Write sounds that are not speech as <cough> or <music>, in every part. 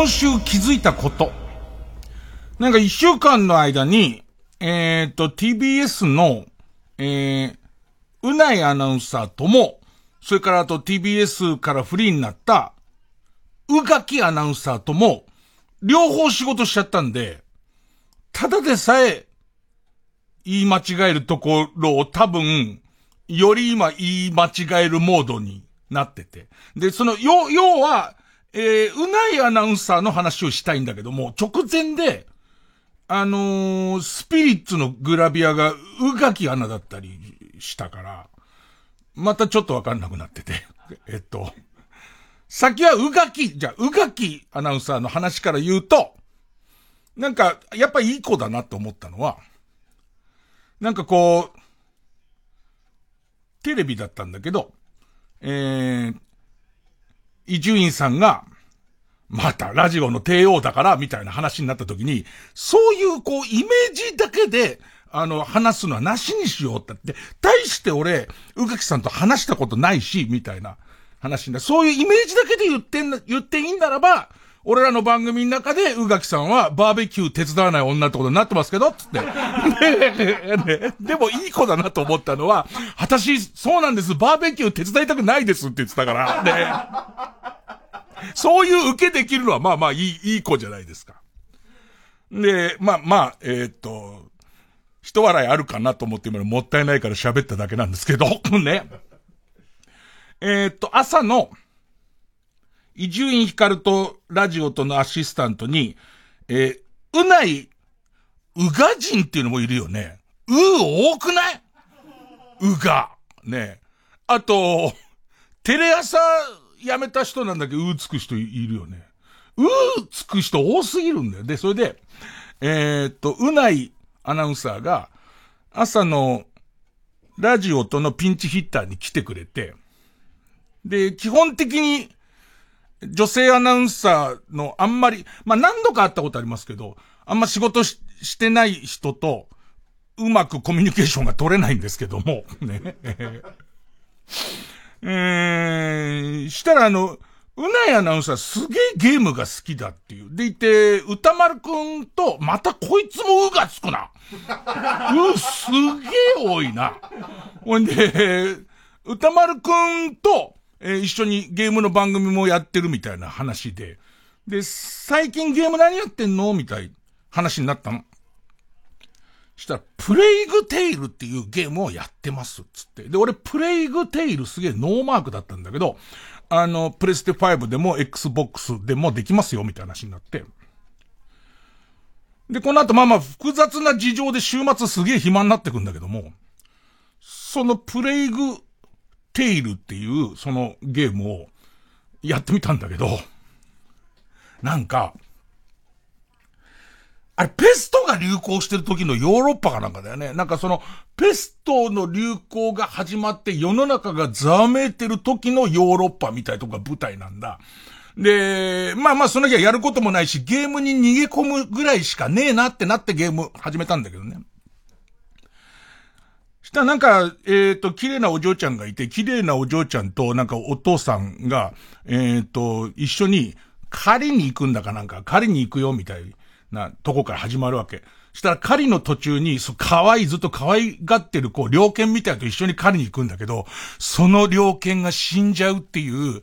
今週気づいたこと。なんか一週間の間に、えっ、ー、と、TBS の、えー、うないアナウンサーとも、それからあと TBS からフリーになった、うがきアナウンサーとも、両方仕事しちゃったんで、ただでさえ、言い間違えるところを多分、より今言い間違えるモードになってて。で、その、要、要は、えー、うないアナウンサーの話をしたいんだけども、直前で、あのー、スピリッツのグラビアが、うがきアナだったりしたから、またちょっとわかんなくなってて。<laughs> えっと、先はうがき、じゃあ、うがきアナウンサーの話から言うと、なんか、やっぱいい子だなと思ったのは、なんかこう、テレビだったんだけど、えー、伊集院さんが、またラジオの帝王だから、みたいな話になった時に、そういうこう、イメージだけで、あの、話すのはなしにしようってって、対して俺、宇垣さんと話したことないし、みたいな話になそういうイメージだけで言ってん言っていいんならば、俺らの番組の中で、宇垣さんはバーベキュー手伝わない女ってことになってますけど、つって。ね、でもいい子だなと思ったのは、私、そうなんです、バーベキュー手伝いたくないですって言ってたから、ね。そういう受けできるのは、まあまあいい、いい子じゃないですか。で、まあまあ、えー、っと、人笑いあるかなと思って今もったいないから喋っただけなんですけど、ね。えー、っと、朝の、伊集院光とラジオとのアシスタントに、えー、うない、うが人っていうのもいるよね。う多くない？うが。ね。あと、テレ朝辞めた人なんだけど、うつく人いるよね。うつく人多すぎるんだよ。で、それで、えー、っと、うないアナウンサーが、朝のラジオとのピンチヒッターに来てくれて、で、基本的に、女性アナウンサーのあんまり、まあ、何度か会ったことありますけど、あんま仕事ししてない人と、うまくコミュニケーションが取れないんですけども、<laughs> ね。えー、したらあの、うないアナウンサーすげえゲームが好きだっていう。でいて、歌丸くんと、またこいつもうがつくな。う、すげえ多いな。ほんで、歌丸くんと、えー、一緒にゲームの番組もやってるみたいな話で。で、最近ゲーム何やってんのみたい話になったの。したら、プレイグテイルっていうゲームをやってます、つって。で、俺、プレイグテイルすげえノーマークだったんだけど、あの、プレステ5でも Xbox でもできますよ、みたいな話になって。で、この後まあまあ複雑な事情で週末すげえ暇になってくんだけども、そのプレイグテイルっていうそのゲームをやってみたんだけど、なんか、あれ、ペストが流行してる時のヨーロッパかなんかだよね。なんかその、ペストの流行が始まって世の中がざわめいてる時のヨーロッパみたいとか舞台なんだ。で、まあまあその日はやることもないし、ゲームに逃げ込むぐらいしかねえなってなってゲーム始めたんだけどね。したらなんか、えっ、ー、と、綺麗なお嬢ちゃんがいて、綺麗なお嬢ちゃんとなんかお父さんが、えっ、ー、と、一緒に狩りに行くんだかなんか、狩りに行くよみたいなとこから始まるわけ。したら狩りの途中に、そう、可愛い、ずっと可愛がってる、こう、猟犬みたいと一緒に狩りに行くんだけど、その猟犬が死んじゃうっていう、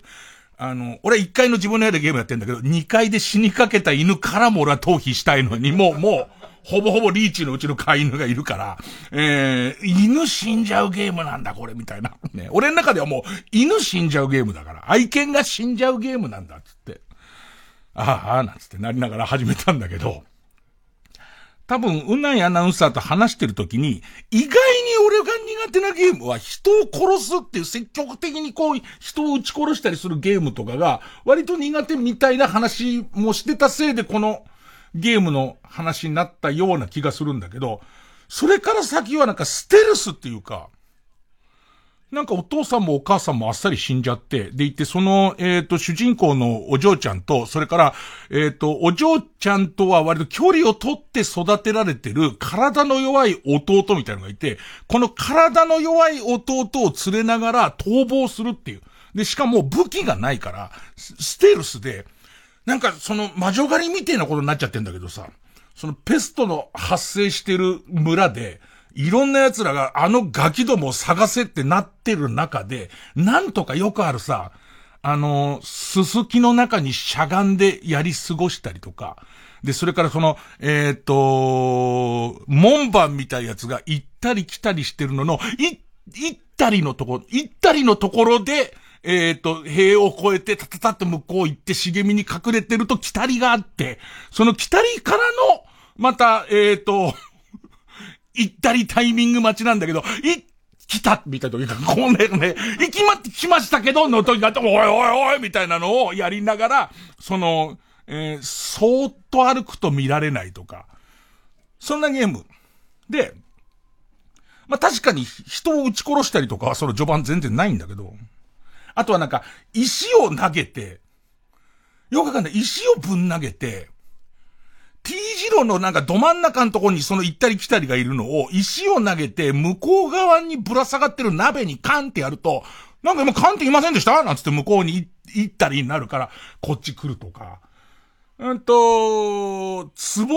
あの、俺一回の自分の部屋でゲームやってんだけど、二階で死にかけた犬からも俺は逃避したいのに、もう、もう、ほぼほぼリーチのうちの飼い犬がいるから、えー、犬死んじゃうゲームなんだ、これ、みたいな。ね。俺の中ではもう、犬死んじゃうゲームだから、愛犬が死んじゃうゲームなんだ、つって。ああ、なんつってなりながら始めたんだけど、多分、うないアナウンサーと話してるときに、意外に俺が苦手なゲームは人を殺すっていう積極的にこう、人を撃ち殺したりするゲームとかが、割と苦手みたいな話もしてたせいで、このゲームの話になったような気がするんだけど、それから先はなんかステルスっていうか、なんかお父さんもお母さんもあっさり死んじゃって、でいて、その、えっ、ー、と、主人公のお嬢ちゃんと、それから、えっ、ー、と、お嬢ちゃんとは割と距離を取って育てられてる体の弱い弟みたいなのがいて、この体の弱い弟を連れながら逃亡するっていう。で、しかも武器がないから、ステルスで、なんかその魔女狩りみたいなことになっちゃってんだけどさ、そのペストの発生してる村で、いろんな奴らがあのガキどもを探せってなってる中で、なんとかよくあるさ、あの、すすきの中にしゃがんでやり過ごしたりとか、で、それからその、えっ、ー、と、門番みたいなやつが行ったり来たりしてるのの、い、行ったりのとこ、行ったりのところで、えっ、ー、と、塀を越えて、たたたって向こう行って茂みに隠れてると来たりがあって、その来たりからの、また、えっ、ー、と、<laughs> 行ったりタイミング待ちなんだけど、い、来たみたいな時が、これね、ね行きま来ましたけど、の時があって、おいおいおいみたいなのをやりながら、その、えー、そーっと歩くと見られないとか、そんなゲーム。で、まあ、確かに人を撃ち殺したりとかはその序盤全然ないんだけど、あとはなんか、石を投げて、よくわかんない。石をぶん投げて、T 字路のなんかど真ん中のとこにその行ったり来たりがいるのを、石を投げて、向こう側にぶら下がってる鍋にカンってやると、なんか今カンっていませんでした？なんつって向こうに行ったりになるから、こっち来るとか。うんと、壺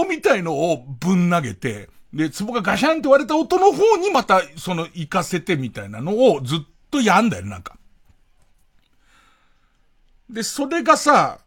みたいのをぶん投げて、で、壺がガシャンって割れた音の方にまた、その、行かせてみたいなのをずっとやんだよ、なんか。で、それがさ、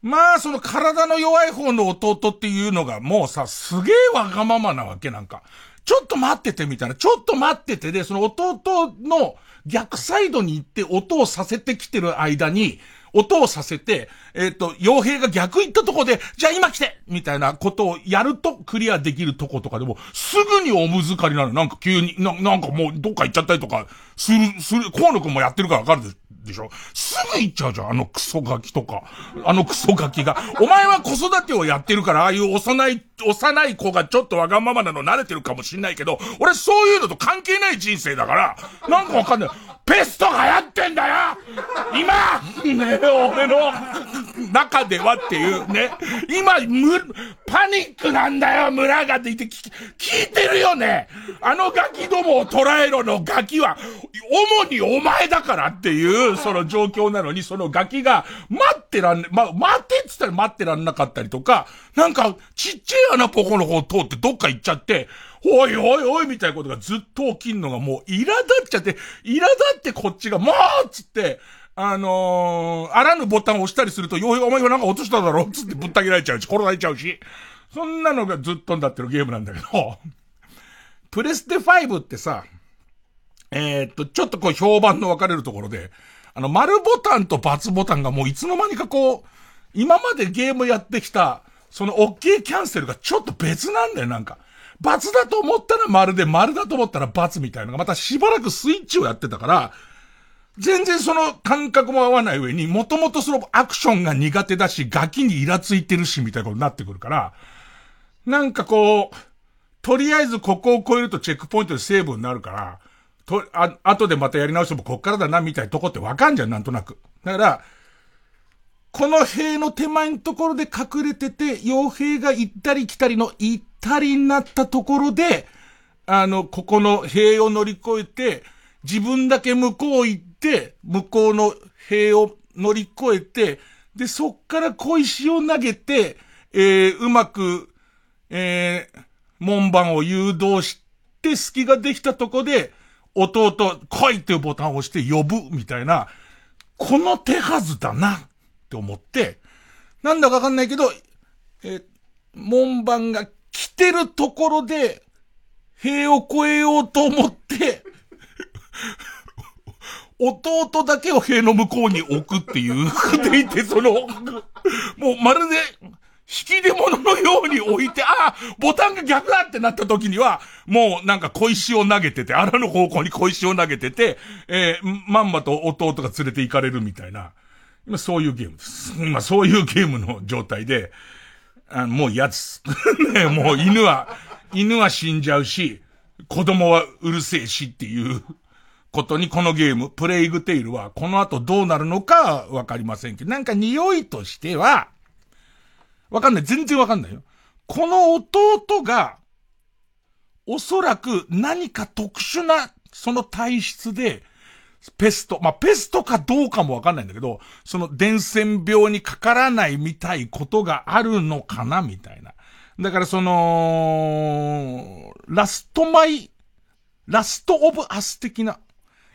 まあ、その体の弱い方の弟っていうのがもうさ、すげえわがままなわけなんか。ちょっと待っててみたいな。ちょっと待っててで、その弟の逆サイドに行って音をさせてきてる間に、音をさせて、えっ、ー、と、傭兵が逆行ったとこで、じゃあ今来てみたいなことをやるとクリアできるとことかでも、すぐにおむずかりなの。なんか急に、ななんかもうどっか行っちゃったりとか、する、する、河野くんもやってるからわかるででしょ？すぐ行っちゃうじゃん、あのクソガキとか。あのクソガキが。お前は子育てをやってるから、ああいう幼い、幼い子がちょっとわがままなの慣れてるかもしんないけど、俺そういうのと関係ない人生だから、なんかわかんない。ペストが流行ってんだよ。今。ね俺の。中ではっていう。ね。今、む、パニックなんだよ。村がって言って聞聞いてるよね。あのガキどもを捉えろのガキは、主にお前だからっていう、その状況なのに、そのガキが、待ってらん、ま、待ってって言ったら待ってらんなかったりとか、なんか、ちっちゃい穴ポコの方通ってどっか行っちゃって、おいおいおいみたいなことがずっと起きんのがもう、苛立っちゃって、苛立ってこっちが、もうつって、あのー、あらぬボタンを押したりすると、ようお前がなんか落としただろつってぶった切られちゃうし、殺されちゃうし。そんなのがずっとんだってるゲームなんだけど、プレステ5ってさ、えー、っと、ちょっとこう評判の分かれるところで、あの、丸ボタンと×ボタンがもういつの間にかこう、今までゲームやってきた、その OK キャンセルがちょっと別なんだよ、なんか。罰だと思ったら丸で、丸だと思ったら×みたいなのが、またしばらくスイッチをやってたから、全然その感覚も合わない上に、もともとそのアクションが苦手だし、ガキにイラついてるし、みたいなことになってくるから、なんかこう、とりあえずここを超えるとチェックポイントでセーブになるから、と、あ、後でまたやり直してもこっからだな、みたいなとこってわかんじゃん、なんとなく。だから、この塀の手前のところで隠れてて、傭兵が行ったり来たりの行ったりになったところで、あの、ここの塀を乗り越えて、自分だけ向こう行って、向こうの塀を乗り越えて、で、そっから小石を投げて、えー、うまく、えー、門番を誘導して、隙ができたとこで、弟、来いっていうボタンを押して呼ぶ、みたいな、この手はずだな、って思って、なんだかわかんないけど、え門番が来てるところで、塀を越えようと思って弟だけを塀の向こうに置くっていう、でいて、その、もうまるで、引き出物のように置いて、ああ、ボタンが逆だってなった時には、もうなんか小石を投げてて、あらの方向に小石を投げてて、えー、まんまと弟が連れて行かれるみたいな。今そういうゲームです。今そういうゲームの状態で、あもう嫌です。<laughs> ね、もう犬は、犬は死んじゃうし、子供はうるせえしっていうことにこのゲーム、プレイグテイルはこの後どうなるのかわかりませんけど、なんか匂いとしては、わかんない。全然わかんないよ。この弟が、おそらく何か特殊な、その体質で、ペスト、まあ、ペストかどうかもわかんないんだけど、その伝染病にかからないみたいことがあるのかなみたいな。だからその、ラストマイ、ラストオブアス的な、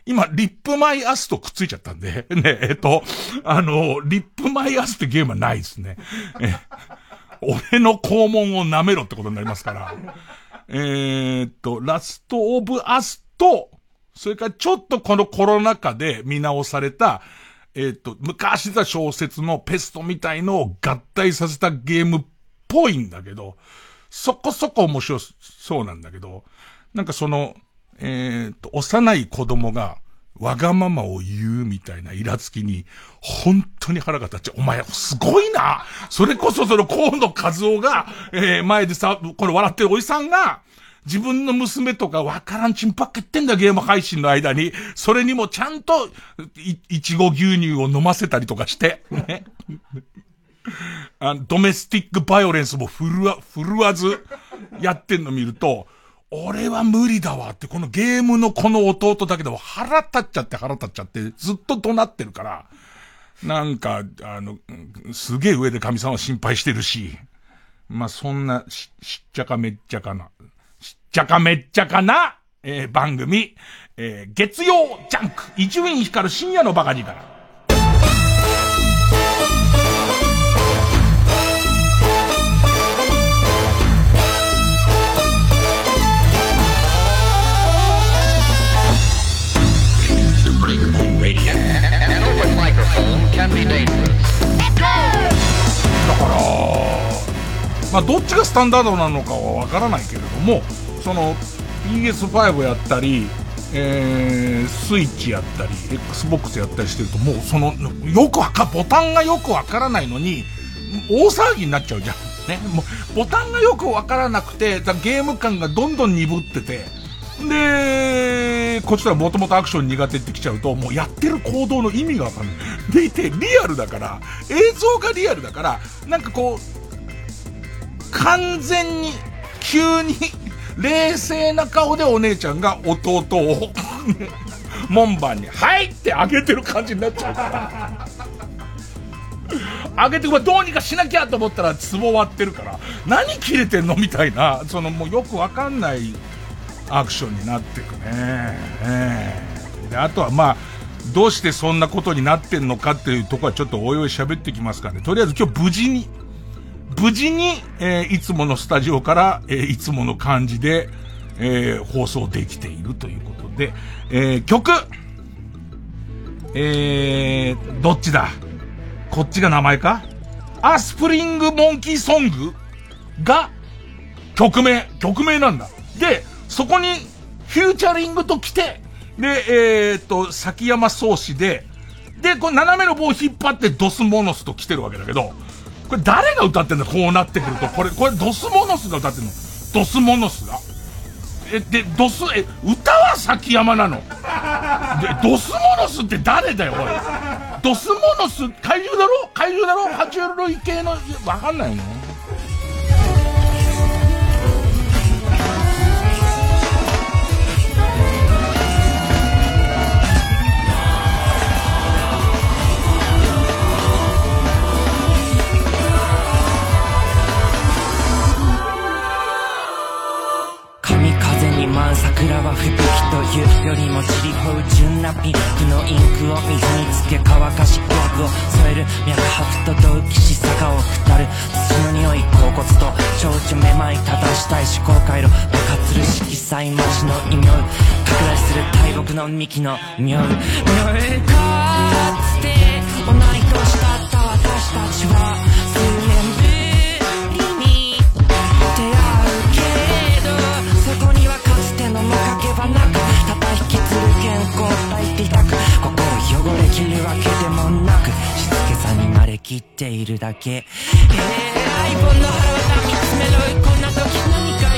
今、リップマイアスとくっついちゃったんで、<laughs> ね、えっと、あの、リップマイアスってゲームはないですね。え、俺の肛門を舐めろってことになりますから。えー、っと、ラストオブアスと、それからちょっとこのコロナ禍で見直された、えっ、と、昔出た小説のペストみたいのを合体させたゲームっぽいんだけど、そこそこ面白そうなんだけど、なんかその、えっ、と、幼い子供が、わがままを言うみたいなイラつきに、本当に腹が立っちゃう。お前、すごいなそれこそその河野和夫が、えー、前でさ、これ笑ってるおじさんが、自分の娘とかわからんちんぱっけってんだゲーム配信の間に、それにもちゃんと、い、いちご牛乳を飲ませたりとかして、ね。<laughs> あの、ドメスティックバイオレンスも振るわ、振るわず、やってんの見ると、俺は無理だわって、このゲームのこの弟だけでも腹立っちゃって腹立っちゃって、ずっと怒鳴ってるから、なんか、あの、すげえ上で神さんは心配してるし、まあ、そんなし、しっちゃかめっちゃかな、ちゃかめっちゃかな、えー、番組、えー、月曜ジャンク、伊集院光る深夜のバカ力から。だから、まあ、どっちがスタンダードなのかはわからないけれども、その PS5 やったり、えー、スイッチやったり、Xbox やったりしてると、もうその、よくわか、ボタンがよくわからないのに、大騒ぎになっちゃうじゃん。ね。もう、ボタンがよくわからなくて、ゲーム感がどんどん鈍ってて、で、こっちはもともとアクション苦手ってきちゃうと、もうやってる行動の意味がわかんない。でいて、リアルだから、映像がリアルだから、なんかこう、完全に、急に冷静な顔でお姉ちゃんが弟を門番に、はいってあげてる感じになっちゃうから。あげて、どうにかしなきゃと思ったら、壺割ってるから、何切れてんのみたいな、そのもうよくわかんないアクションになってくね。えー、で、あとはまあ、どうしてそんなことになってんのかっていうとこはちょっとおいおい喋ってきますからね。とりあえず今日無事に、無事に、えー、いつものスタジオから、えー、いつもの感じで、えー、放送できているということで、え、曲えー、どっちだ？こっちが名前か？アスプリングモンキーソングが曲名、曲名なんだ。で、そこにフューチャリングと来て、で、えー、っと、崎山宗師で、で、これ斜めの棒を引っ張ってドスモノスと来てるわけだけど、これ誰が歌ってんだこうなってくると。これ、これドスモノスが歌ってんの。ドスモノスが。え、で、ドス、え、歌は崎山なの。で、ドスモノスって誰だよ、おい。ドスモノス、怪獣だろ？怪獣だろ？爬虫類系の、わかんないの？ねというよりも散りほう純なピンクのインクを水につけ乾かし脈を添える脈拍と同期し坂を下る。土の匂い甲骨と蝶々めまい正したい思考回路爆発する色彩文字の異名拡大する大木の幹の妙。かつて同い年だった私たちはしつけさに慣れきっているだけ。えー、相棒の腹渡見つめろ。こんな時何か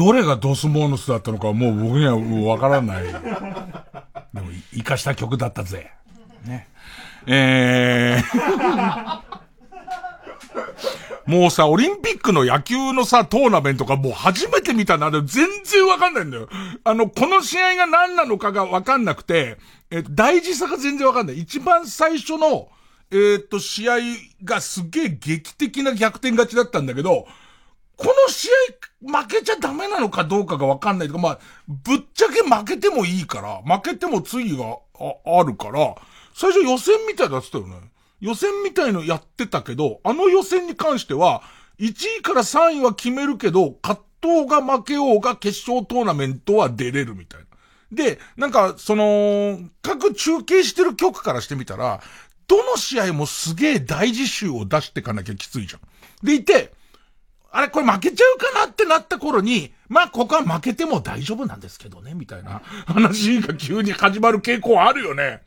どれがドスモーノスだったのかもう僕にはわからない。<laughs> でも、生かした曲だったぜ。ね。えーもうさ、オリンピックの野球のさ、トーナメントがもう初めて見たな、全然わかんないんだよ。あの、この試合が何なのかがわかんなくて、え大事さが全然わかんない。一番最初の、えー、っと、試合がすげえ劇的な逆転勝ちだったんだけど、この試合負けちゃダメなのかどうかがわかんないとか、まあ、ぶっちゃけ負けてもいいから、負けても次がああるから、最初予選みたいだってたよね。予選みたいのやってたけど、あの予選に関しては、1位から3位は決めるけど、葛藤が負けようが決勝トーナメントは出れるみたいな。で、なんか、その、各中継してる曲からしてみたら、どの試合もすげえ大事集を出してかなきゃきついじゃん。でいて、あれこれ負けちゃうかなってなった頃に、まあここは負けても大丈夫なんですけどね、みたいな話が急に始まる傾向あるよね。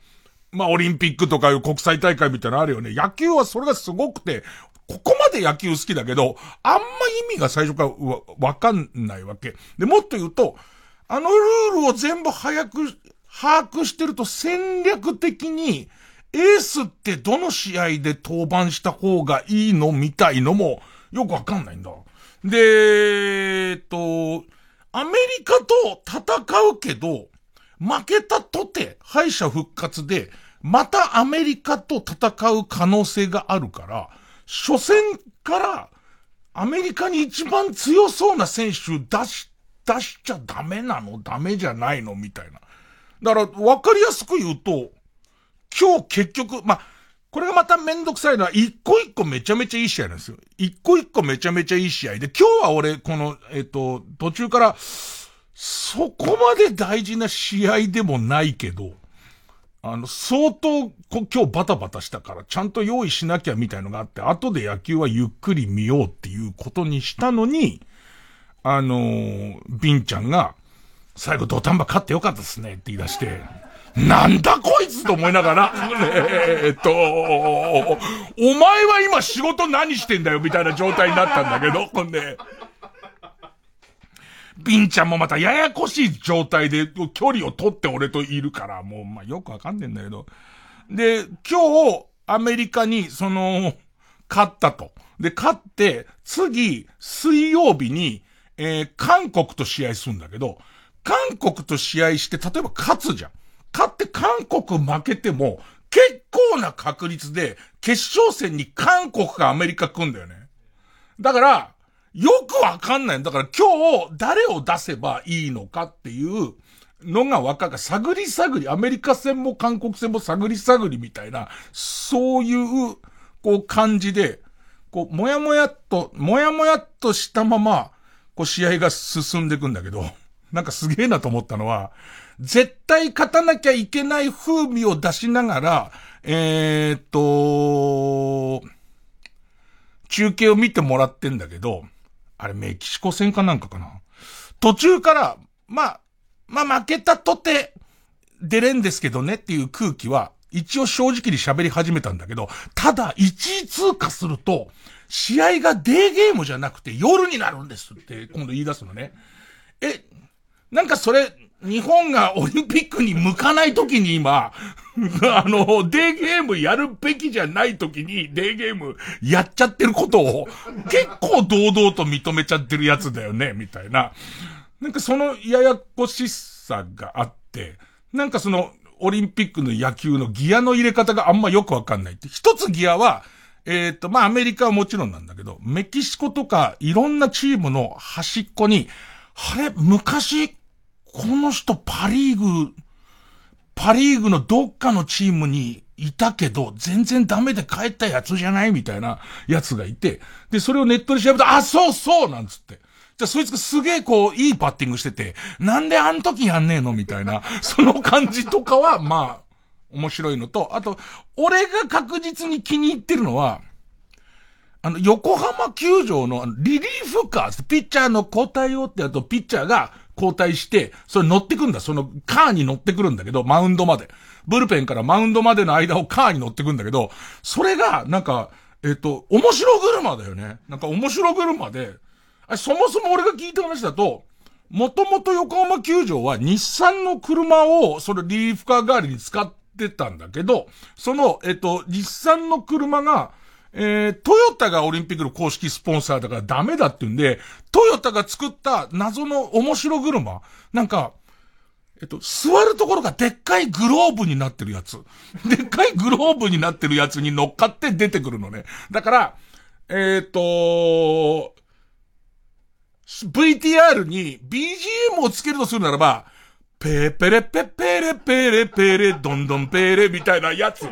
まあ、オリンピックとかいう国際大会みたいなのあるよね。野球はそれがすごくて、ここまで野球好きだけど、あんま意味が最初からわ、わかんないわけ。で、もっと言うと、あのルールを全部早く、把握してると戦略的に、エースってどの試合で登板した方がいいの？みたいのも、よくわかんないんだ。で、えっと、アメリカと戦うけど、負けたとて、敗者復活で、またアメリカと戦う可能性があるから、初戦からアメリカに一番強そうな選手出し、出しちゃダメなの？ダメじゃないの？みたいな。だから、わかりやすく言うと、今日結局、まこれがまためんどくさいのは、一個一個めちゃめちゃいい試合なんですよ。一個一個めちゃめちゃいい試合で、今日は俺、この、えっ、と、途中から、そこまで大事な試合でもないけど、あの、相当、今日バタバタしたから、ちゃんと用意しなきゃみたいのがあって、後で野球はゆっくり見ようっていうことにしたのに、あのー、ビンちゃんが、最後土壇場勝ってよかったですねって言い出して、なんだこいつと思いながら、えっと、お前は今仕事何してんだよみたいな状態になったんだけど、ほんで、ビンちゃんもまたややこしい状態で距離を取って俺といるから、もう、まあ、よくわかんねえんだけど。で、今日、アメリカに、その、勝ったと。で、勝って、次、水曜日に、えー、韓国と試合するんだけど、韓国と試合して、例えば勝つじゃん。勝って韓国負けても、結構な確率で、決勝戦に韓国かアメリカ来んだよね。だから、よくわかんない。だから今日誰を出せばいいのかっていうのがわかる。探り探り、アメリカ戦も韓国戦も探り探りみたいな、そういう、こう感じで、こう、もやもやっと、もやもやっとしたまま、こう試合が進んでいくんだけど、なんかすげえなと思ったのは、絶対勝たなきゃいけない風味を出しながら、えー、っと、中継を見てもらってんだけど、あれメキシコ戦かなんかかな？途中から、まあ、まあ負けたとて、出れんですけどねっていう空気は、一応正直に喋り始めたんだけど、ただ、1位通過すると、試合がデーゲームじゃなくて夜になるんですって今度言い出すのね。え、なんかそれ、日本がオリンピックに向かない時に今、<laughs> あの、デーゲームやるべきじゃない時に、デーゲームやっちゃってることを、結構堂々と認めちゃってるやつだよね、みたいな。なんかそのややこしさがあって、なんかその、オリンピックの野球のギアの入れ方があんまよくわかんないって。一つギアは、えっ、と、まあ、アメリカはもちろんなんだけど、メキシコとかいろんなチームの端っこに、あれ、昔、この人パリーグ、パリーグのどっかのチームにいたけど、全然ダメで帰ったやつじゃないみたいなやつがいて、で、それをネットで調べたらあ、そうそうなんつって。じゃそいつがすげえこう、いいパッティングしてて、なんであん時やんねえのみたいな、<laughs> その感じとかは、まあ、面白いのと、あと、俺が確実に気に入ってるのは、あの、横浜球場のリリーフカー、ピッチャーの交代をってやると、ピッチャーが、交代して、それ乗ってくんだ。そのカーに乗ってくるんだけど、マウンドまで。ブルペンからマウンドまでの間をカーに乗ってくんだけど、それが、なんか、えっ、と、面白車だよね。なんか面白車で、あそもそも俺が聞いた話だと、もともと横浜球場は日産の車を、そのリーフカー代わりに使ってたんだけど、その、えっと、日産の車が、えー、トヨタがオリンピックの公式スポンサーだからダメだって言うんで、トヨタが作った謎の面白車、なんか、えっと、座るところがでっかいグローブになってるやつ。<laughs> でっかいグローブになってるやつに乗っかって出てくるのね。だから、えっ、と、VTR に BGM をつけるとするならば、ペーペレペペレペレペレドンドンペレみたいなやつ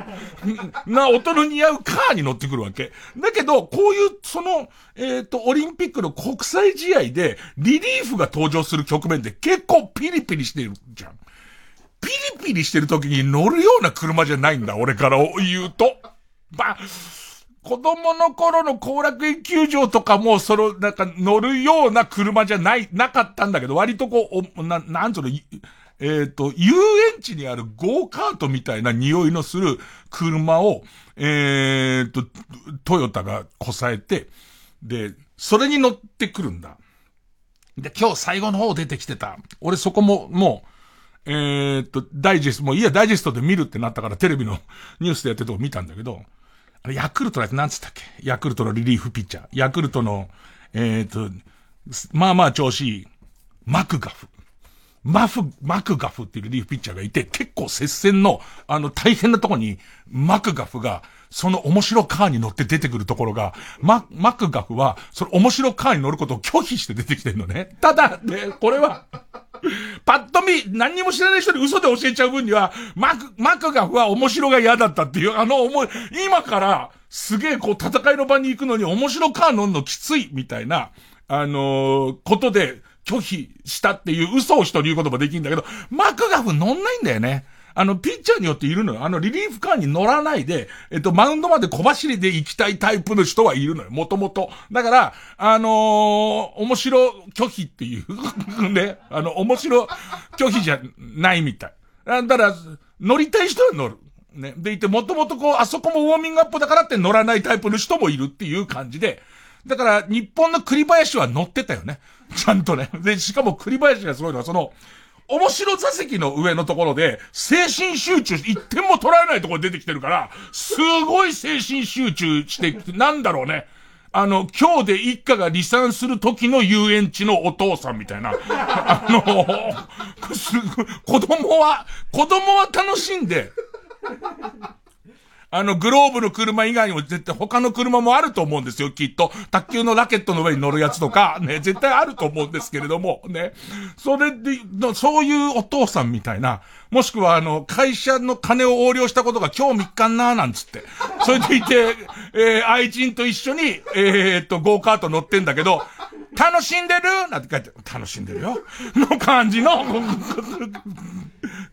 な音の似合うカーに乗ってくるわけ。だけど、こういう、その、えっ、と、オリンピックの国際試合でリリーフが登場する局面で結構ピリピリしてるじゃん。ピリピリしてる時に乗るような車じゃないんだ、俺から言うと。まあ、子供の頃の後楽園球場とかも、その、なんか乗るような車じゃない、なかったんだけど、割とこう、な、なんつうの、えっ、ー、と、遊園地にあるゴーカートみたいな匂いのする車を、えっ、ー、と、トヨタがこさえて、で、それに乗ってくるんだ。で、今日最後の方出てきてた。俺そこも、もう、えっ、と、ダイジェスト、もういや、ダイジェストで見るってなったからテレビの <laughs> ニュースでやってるとこ見たんだけど、あれヤクルトだって何つったっけ？ヤクルトのリリーフピッチャー。ヤクルトの、えっ、と、まあまあ調子いい、マクガフ。マフ、マクガフっていうリーフピッチャーがいて、結構接戦の、あの、大変なとこに、マクガフが、その面白カーに乗って出てくるところが、マ、マクガフは、その面白カーに乗ることを拒否して出てきてるのね。ただ、ね、これは、パッと見、何にも知らない人に嘘で教えちゃう分には、マク、マクガフは面白が嫌だったっていう、あの思い、今から、すげえこう戦いの場に行くのに面白カー乗んのきつい、みたいな、あのー、ことで拒否したっていう嘘を人に言うこともできるんだけど、マクガフ乗んないんだよね。あの、ピッチャーによっているのよ。あの、リリーフカーに乗らないで、えっと、マウンドまで小走りで行きたいタイプの人はいるのよ。もともと。だから、あのー、面白拒否っていうね、あの、面白拒否じゃないみたい。だから、乗りたい人は乗る。ね。でいて、もともとこう、あそこもウォーミングアップだからって乗らないタイプの人もいるっていう感じで、だから、日本の栗林は乗ってたよね。ちゃんとね。で、しかも栗林がすごいのは、その、面白座席の上のところで、精神集中、一点も捉えないところ出てきてるから、すごい精神集中して、なんだろうね。あの、今日で一家が離散する時の遊園地のお父さんみたいな。あの、子供は、子供は楽しんで、あの、グローブの車以外にも絶対他の車もあると思うんですよ、きっと。卓球のラケットの上に乗るやつとか、ね、絶対あると思うんですけれども、ね。それで、そういうお父さんみたいな、もしくはあの、会社の金を横領したことが今日3日なーなんつって。それでいて、<laughs> えー、愛人と一緒に、えー、っと、ゴーカート乗ってんだけど、楽しんでる？なんて書いて、楽しんでるよ。の感じの、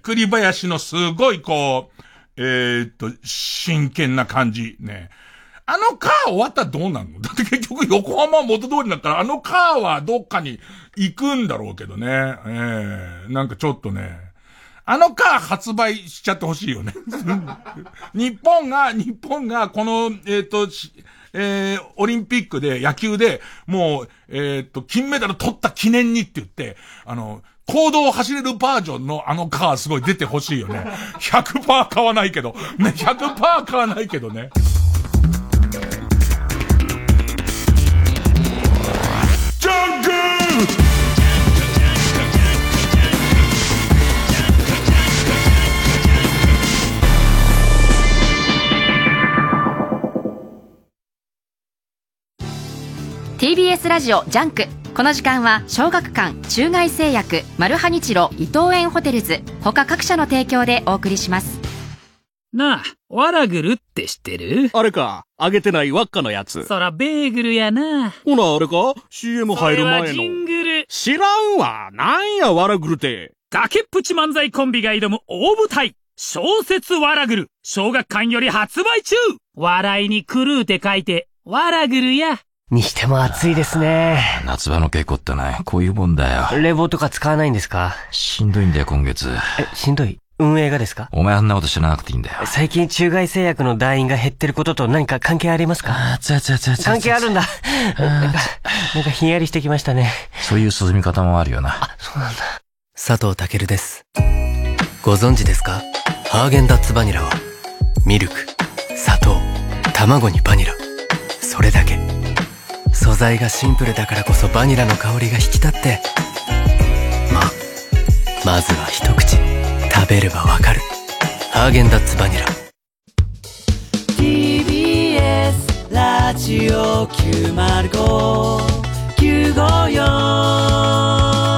栗林のすごいこう、えー、っと、真剣な感じ、ね。あのカー終わったらどうなるの？<laughs> だって結局横浜は元通りになったら、あのカーはどっかに行くんだろうけどね。ええー、なんかちょっとね、あのカー発売しちゃってほしいよね。<laughs> 日本が、日本がこの、えっ、と、えー、オリンピックで野球でもう、えっ、と、金メダル取った記念にって言って、あの、行動を走れるバージョンのあのカーすごい出てほしいよね。100%買わないけど。ね、100%買わないけどね。ジャンク TBS ラジオジャンクこの時間は小学館中外製薬マルハニチロ伊藤園ホテルズ他各社の提供でお送りします。なあワラグルって知ってる？あれか。揚げてない輪っかのやつ。そらベーグルやな。ほなあれか？CM 入る前の。ジングル。知らんわ。なんやワラグルって。崖っぷち漫才コンビが挑む大舞台。小説ワラグル。小学館より発売中。笑いに狂うて書いてワラグルやにしても暑いですね。夏場の稽古ってね、こういうもんだよ。冷房とか使わないんですか？しんどいんだよ、今月。え、しんどい？運営がですか？お前あんなこと知らなくていいんだよ。最近中外製薬の団員が減ってることと何か関係ありますか？あつやつやつやつや関係あるんだ。なんか、なんかひんやりしてきましたね。そういう進み方もあるよな。そうなんだ。佐藤健です。ご存知ですか？ハーゲンダッツバニラは、ミルク、砂糖、卵にバニラ。それだけ。材がシンプルだからこそバニラの香りが引き立って。まあ、まずは一口。食べればわかる。ハーゲンダッツバニラ。TBS ラジオ905954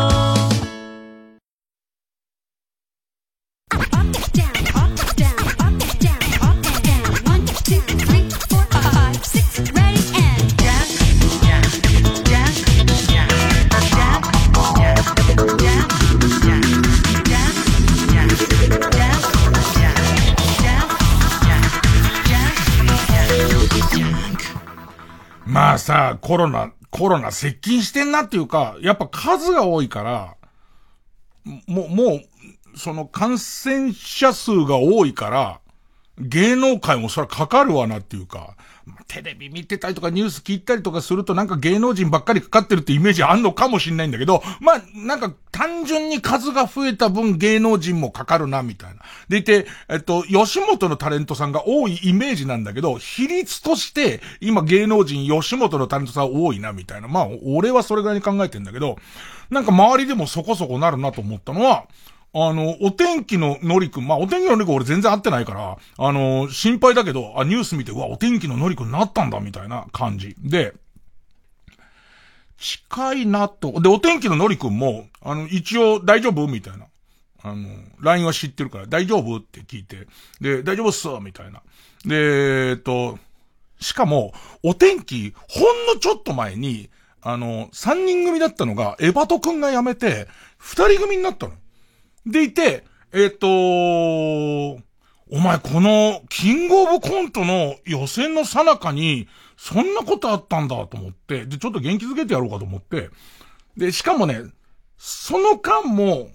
さ、コロナ、コロナ接近してんなっていうか、やっぱ数が多いから、もう、もう、その感染者数が多いから、芸能界もそれかかるわなっていうか、テレビ見てたりとかニュース聞いたりとかするとなんか芸能人ばっかりかかってるってイメージあんのかもしんないんだけど、まあ、なんか単純に数が増えた分芸能人もかかるな、みたいな。でいて、えっと、吉本のタレントさんが多いイメージなんだけど、比率として今芸能人吉本のタレントさん多いな、みたいな。まあ、俺はそれぐらいに考えてんだけど、なんか周りでもそこそこなるなと思ったのは、あの、お天気ののりくん、まあ、お天気ののりくん俺全然会ってないから、あの、心配だけど、あ、ニュース見て、うわ、お天気ののりくんなったんだ、みたいな感じ。で、近いなと。で、お天気ののりくんも、あの、一応大丈夫？みたいな。あの、LINE は知ってるから、大丈夫？って聞いて、で、大丈夫っすみたいな。で、えっと、しかも、お天気、ほんのちょっと前に、あの、三人組だったのが、エバトくんが辞めて、二人組になったの。でいて、えっ、とお前この、キングオブコントの予選の最中に、そんなことあったんだと思って、で、ちょっと元気づけてやろうかと思って、で、しかもね、その間も、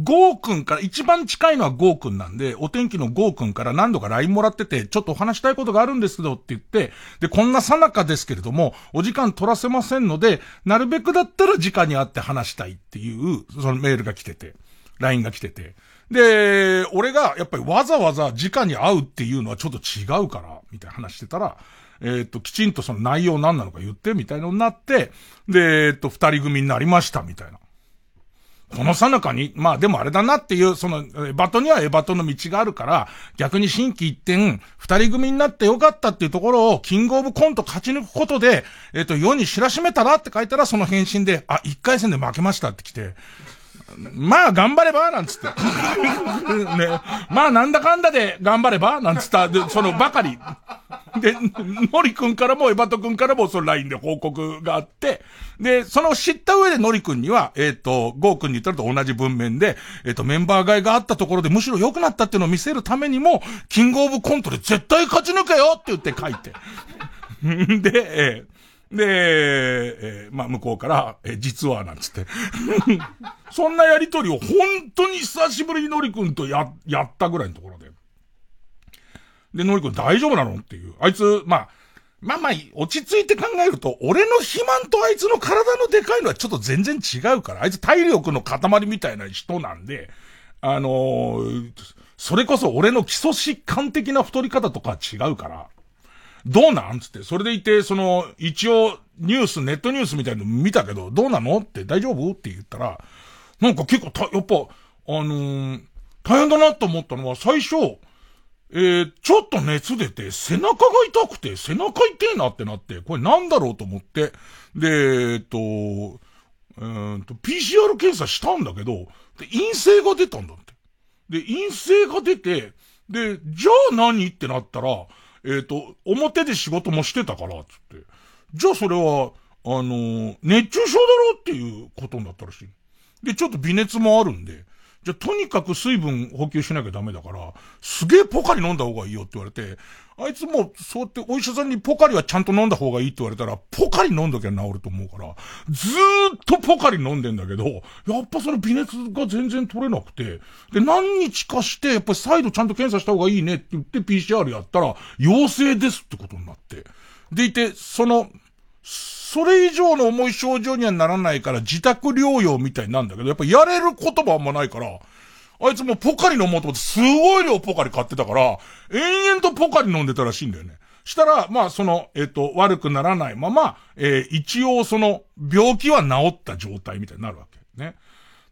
ゴーくんから、一番近いのはゴーくんなんで、お天気のゴーくんから何度か LINE もらってて、ちょっとお話したいことがあるんですけどって言って、で、こんなさなかですけれども、お時間取らせませんので、なるべくだったら直に会って話したいっていう、そのメールが来てて、LINE が来てて。で、俺がやっぱりわざわざ直に会うっていうのはちょっと違うから、みたいな話してたら、えっ、と、きちんとその内容何なのか言って、みたいのになって、で、えっ、と、二人組になりました、みたいな。この最中に、まあでもあれだなっていう、その、エバトにはエバトの道があるから、逆に新規一点、二人組になってよかったっていうところを、キングオブコント勝ち抜くことで、えっ、と、世に知らしめたらって書いたら、その返信で、あ、一回戦で負けましたって来て、まあ頑張ればなんつって。<laughs> ね。まあなんだかんだで頑張ればなんつった、で、そのばかり。で、のりくんからもエバトくんからもその LINE で報告があって、で、その知った上でのりくんには、えっ、と、ゴーくんに言ったのと同じ文面で、えっ、と、メンバー替えがあったところでむしろ良くなったっていうのを見せるためにも、キングオブコントで絶対勝ち抜けよって言って書いて。<laughs> で、えーで、えーまあ、向こうから、えー実は、なんつって。<laughs> そんなやりとりを本当に久しぶりにのりくんとや、やったぐらいのところで。で、のりくん大丈夫なのっていう。あいつ、まあ、まあまあ、落ち着いて考えると、俺の肥満とあいつの体のでかいのはちょっと全然違うから、あいつ体力の塊みたいな人なんで、あのーそれこそ俺の基礎疾患的な太り方とかは違うから、どうなんつって、それでいて、その、一応、ニュース、ネットニュースみたいなの見たけど、どうなのって大丈夫って言ったら、なんか結構た、やっぱ、あのー大変だなと思ったのは、最初、えー、ちょっと熱出て、背中が痛くて、背中痛えなってなって、これなんだろうと思って、で、えっと、えー、と、PCR 検査したんだけど、で、陰性が出たんだって。で、陰性が出て、で、じゃあ何ってなったら、えっ、と、表で仕事もしてたから、つって。じゃあそれは、あのー熱中症だろっていうことになったらしい。で、ちょっと微熱もあるんで、じゃとにかく水分補給しなきゃダメだから、すげえポカリ飲んだ方がいいよって言われて、あいつもそうやってお医者さんにポカリはちゃんと飲んだ方がいいって言われたら、ポカリ飲んどきゃ治ると思うから、ずーっとポカリ飲んでんだけど、やっぱその微熱が全然取れなくて、で、何日かして、やっぱり再度ちゃんと検査した方がいいねって言って PCR やったら、陽性ですってことになって。でいて、その、それ以上の重い症状にはならないから自宅療養みたいなんだけど、やっぱやれることもあんまないから、あいつもポカリ飲もうと思ってすごい量ポカリ買ってたから、延々とポカリ飲んでたらしいんだよね。したら、まあ、その、えっ、ー、と、悪くならないまま、えー、一応その、病気は治った状態みたいになるわけ。ね。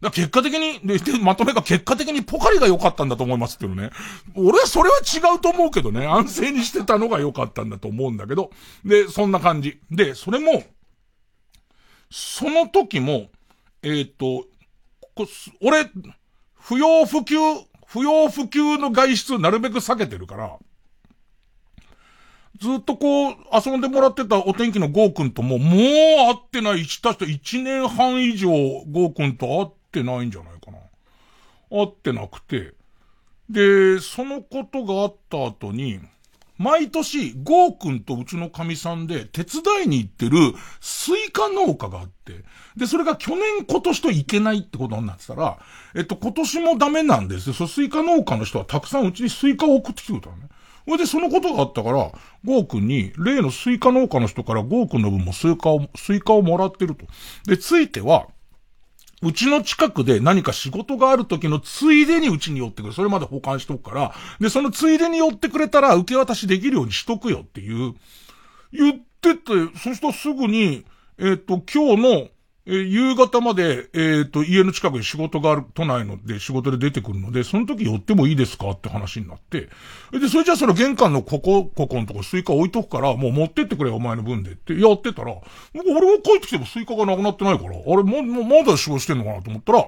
だ結果的に、で、まとめが結果的にポカリが良かったんだと思いますけどね。俺はそれは違うと思うけどね。安静にしてたのが良かったんだと思うんだけど。で、そんな感じ。で、それも、その時も、えっ、と、こ俺、不要不急、不要不急の外出なるべく避けてるから、ずっとこう、遊んでもらってたお天気のゴーくんとも、もう会ってない、した1年半以上ゴーくんと会ってってないんじゃないかな。会ってなくて。で、そのことがあった後に、毎年、ゴーくんとうちのカミさんで手伝いに行ってるスイカ農家があって、で、それが去年今年といけないってことになってたら、えっと、今年もダメなんです。そスイカ農家の人はたくさんうちにスイカを送ってきてくれたのね。それでそのことがあったから、ゴーくんに、例のスイカ農家の人からゴーくんの分もスイカを、スイカをもらってると。で、ついては、うちの近くで何か仕事がある時のついでにうちに寄ってくる。それまで保管しとくから、で、そのついでに寄ってくれたら受け渡しできるようにしとくよっていう、言ってて、そしたらすぐに、えっ、ー、と、今日の、え、夕方まで、えっ、ー、と、家の近くに仕事がある、都内ので仕事で出てくるので、その時寄ってもいいですかって話になって、で、それじゃあその玄関のここ、ここのとこスイカ置いとくから、もう持ってってくれお前の分でってやってたら、俺が帰ってきてもスイカがなくなってないから、あれ、も、も、まだ死亡してんのかなと思ったら、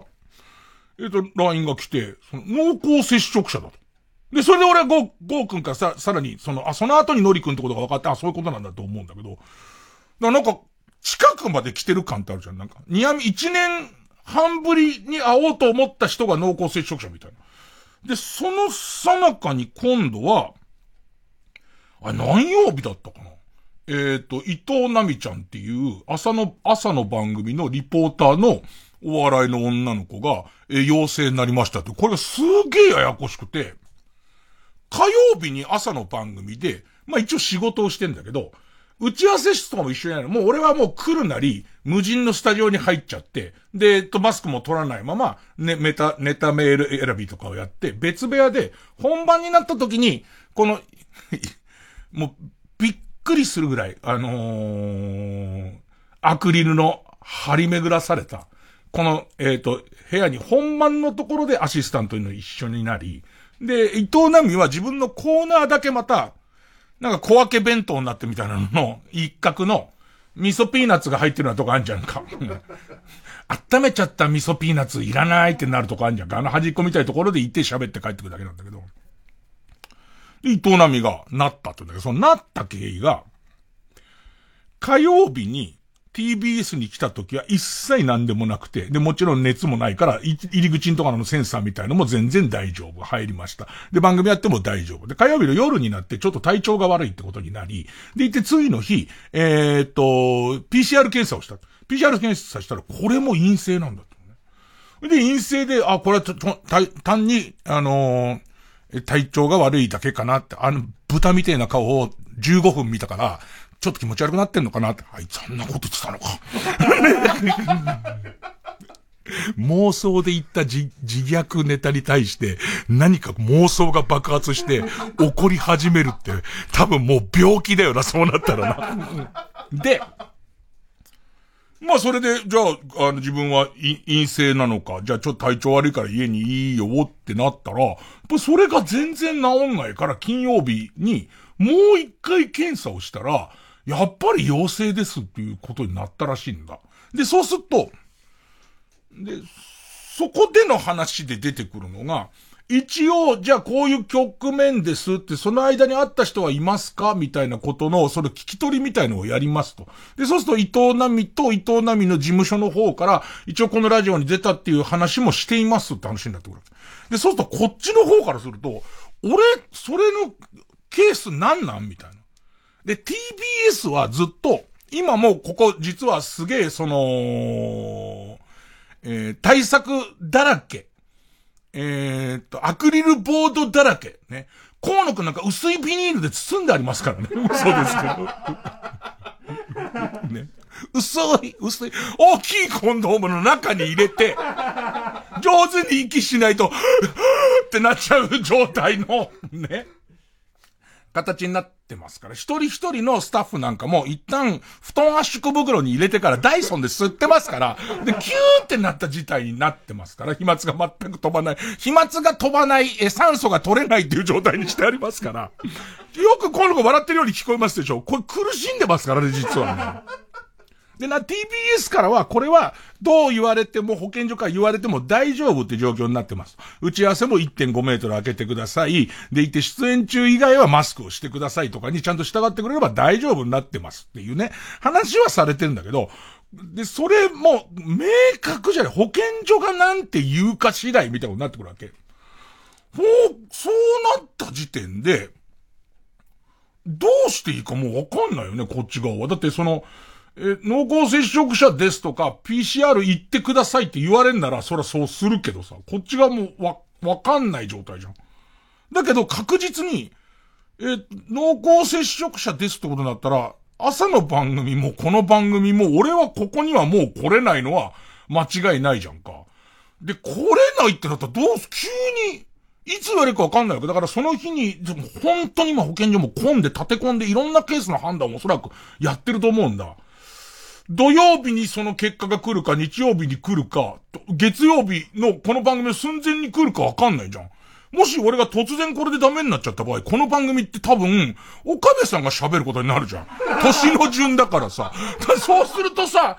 えっ、ー、と、LINE が来て、その濃厚接触者だと。で、それで俺はゴー、ゴー君からさ、さらに、その、あ、その後にノリ君ってことが分かって、あ、そういうことなんだと思うんだけど、だなんか、近くまで来てる感ってあるじゃん。なんか、ニヤミ、一年半ぶりに会おうと思った人が濃厚接触者みたいな。で、そのさなかに今度は、あ何曜日だったかな？えっ、ー、と、伊藤奈美ちゃんっていう朝の、朝の番組のリポーターのお笑いの女の子が、えー、陽性になりましたって、これがすげえややこしくて、火曜日に朝の番組で、まあ一応仕事をしてんだけど、打ち合わせ室とかも一緒になる。もう俺はもう来るなり、無人のスタジオに入っちゃって、で、えっと、マスクも取らないまま、ね、メタ、ネタメール選びとかをやって、別部屋で、本番になった時に、この <laughs> もう、びっくりするぐらい、あのー、アクリルの張り巡らされた、この、えっ、ー、と、部屋に本番のところでアシスタントの一緒になり、で、伊藤奈美は自分のコーナーだけまた、なんか小分け弁当になってみたいなのの、一角の、味噌ピーナッツが入ってるようなとこあるじゃんか。<laughs> 温めちゃった味噌ピーナッツいらないってなるとこあるじゃんか。あの端っこみたいところで行って喋って帰ってくるだけなんだけど。伊藤波がなったってんだけど、そのなった経緯が、火曜日に TBS に来た時は一切何でもなくて、で、もちろん熱もないから、入り口ところのセンサーみたいのも全然大丈夫。入りました。で、番組やっても大丈夫。で、火曜日の夜になってちょっと体調が悪いってことになり、で、いて次の日、えー、っと、PCR 検査をした。PCR 検査したら、これも陰性なんだと、で、陰性で、あ、これはちょ、単に、あのー、体調が悪いだけかなって、あの、豚みたいな顔を15分見たから、ちょっと気持ち悪くなってんのかなって、あいつあんなこと言ってたのか。妄想で言った自虐ネタに対して何か妄想が爆発して怒り始めるって多分もう病気だよな、そうなったらな。で、まあそれで、じゃあ、あの自分は陰性なのか、じゃあちょっと体調悪いから家にいいよってなったら、っそれが全然治んないから金曜日にもう一回検査をしたら、やっぱり陽性ですっていうことになったらしいんだ。で、そうすると、で、そこでの話で出てくるのが、一応、じゃあこういう局面ですって、その間に会った人はいますか？みたいなことの、その聞き取りみたいのをやりますと。で、そうすると伊藤奈美と伊藤奈美の事務所の方から、一応このラジオに出たっていう話もしていますって話になってくる。で、そうするとこっちの方からすると、俺、それのケースなんなん？みたいな。で、TBS はずっと、今もここ実はすげえその、えー、対策だらけ。えー、っと、アクリルボードだらけ。ね。河野くんなんか薄いビニールで包んでありますからね。<laughs> そうですけど。ね。薄い、薄い、大きいコンドームの中に入れて、上手に息しないと、<laughs> ってなっちゃう状態の、ね。形になってますから、一人一人のスタッフなんかも一旦布団圧縮袋に入れてからダイソンで吸ってますから、で、キューってなった事態になってますから、飛沫が全く飛ばない。飛沫が飛ばない、え、酸素が取れないっていう状態にしてありますから。よくこの子笑ってるように聞こえますでしょ？これ苦しんでますからね、実はね。でな、TBS からは、これは、どう言われても、保健所から言われても大丈夫って状況になってます。打ち合わせも1.5メートル開けてください。でいて、出演中以外はマスクをしてくださいとかにちゃんと従ってくれれば大丈夫になってますっていうね、話はされてるんだけど、で、それも、明確じゃない。保健所がなんて言うか次第みたいなことになってくるわけ。そう、そうなった時点で、どうしていいかもうわかんないよね、こっち側は。だってその、え、濃厚接触者ですとか、PCR 行ってくださいって言われんなら、そりゃそうするけどさ、こっちがもうわ、わかんない状態じゃん。だけど確実に、え、濃厚接触者ですってことになったら、朝の番組もこの番組も、俺はここにはもう来れないのは間違いないじゃんか。で、来れないってなったらどうす、急に、いつ言われるかわかんないわけ。だからその日に、本当に今保健所も混んで立て込んでいろんなケースの判断をおそらくやってると思うんだ。土曜日にその結果が来るか、日曜日に来るか、月曜日のこの番組の寸前に来るかわかんないじゃん。もし俺が突然これでダメになっちゃった場合、この番組って多分、岡部さんが喋ることになるじゃん。年の順だからさ。<laughs> そうするとさ、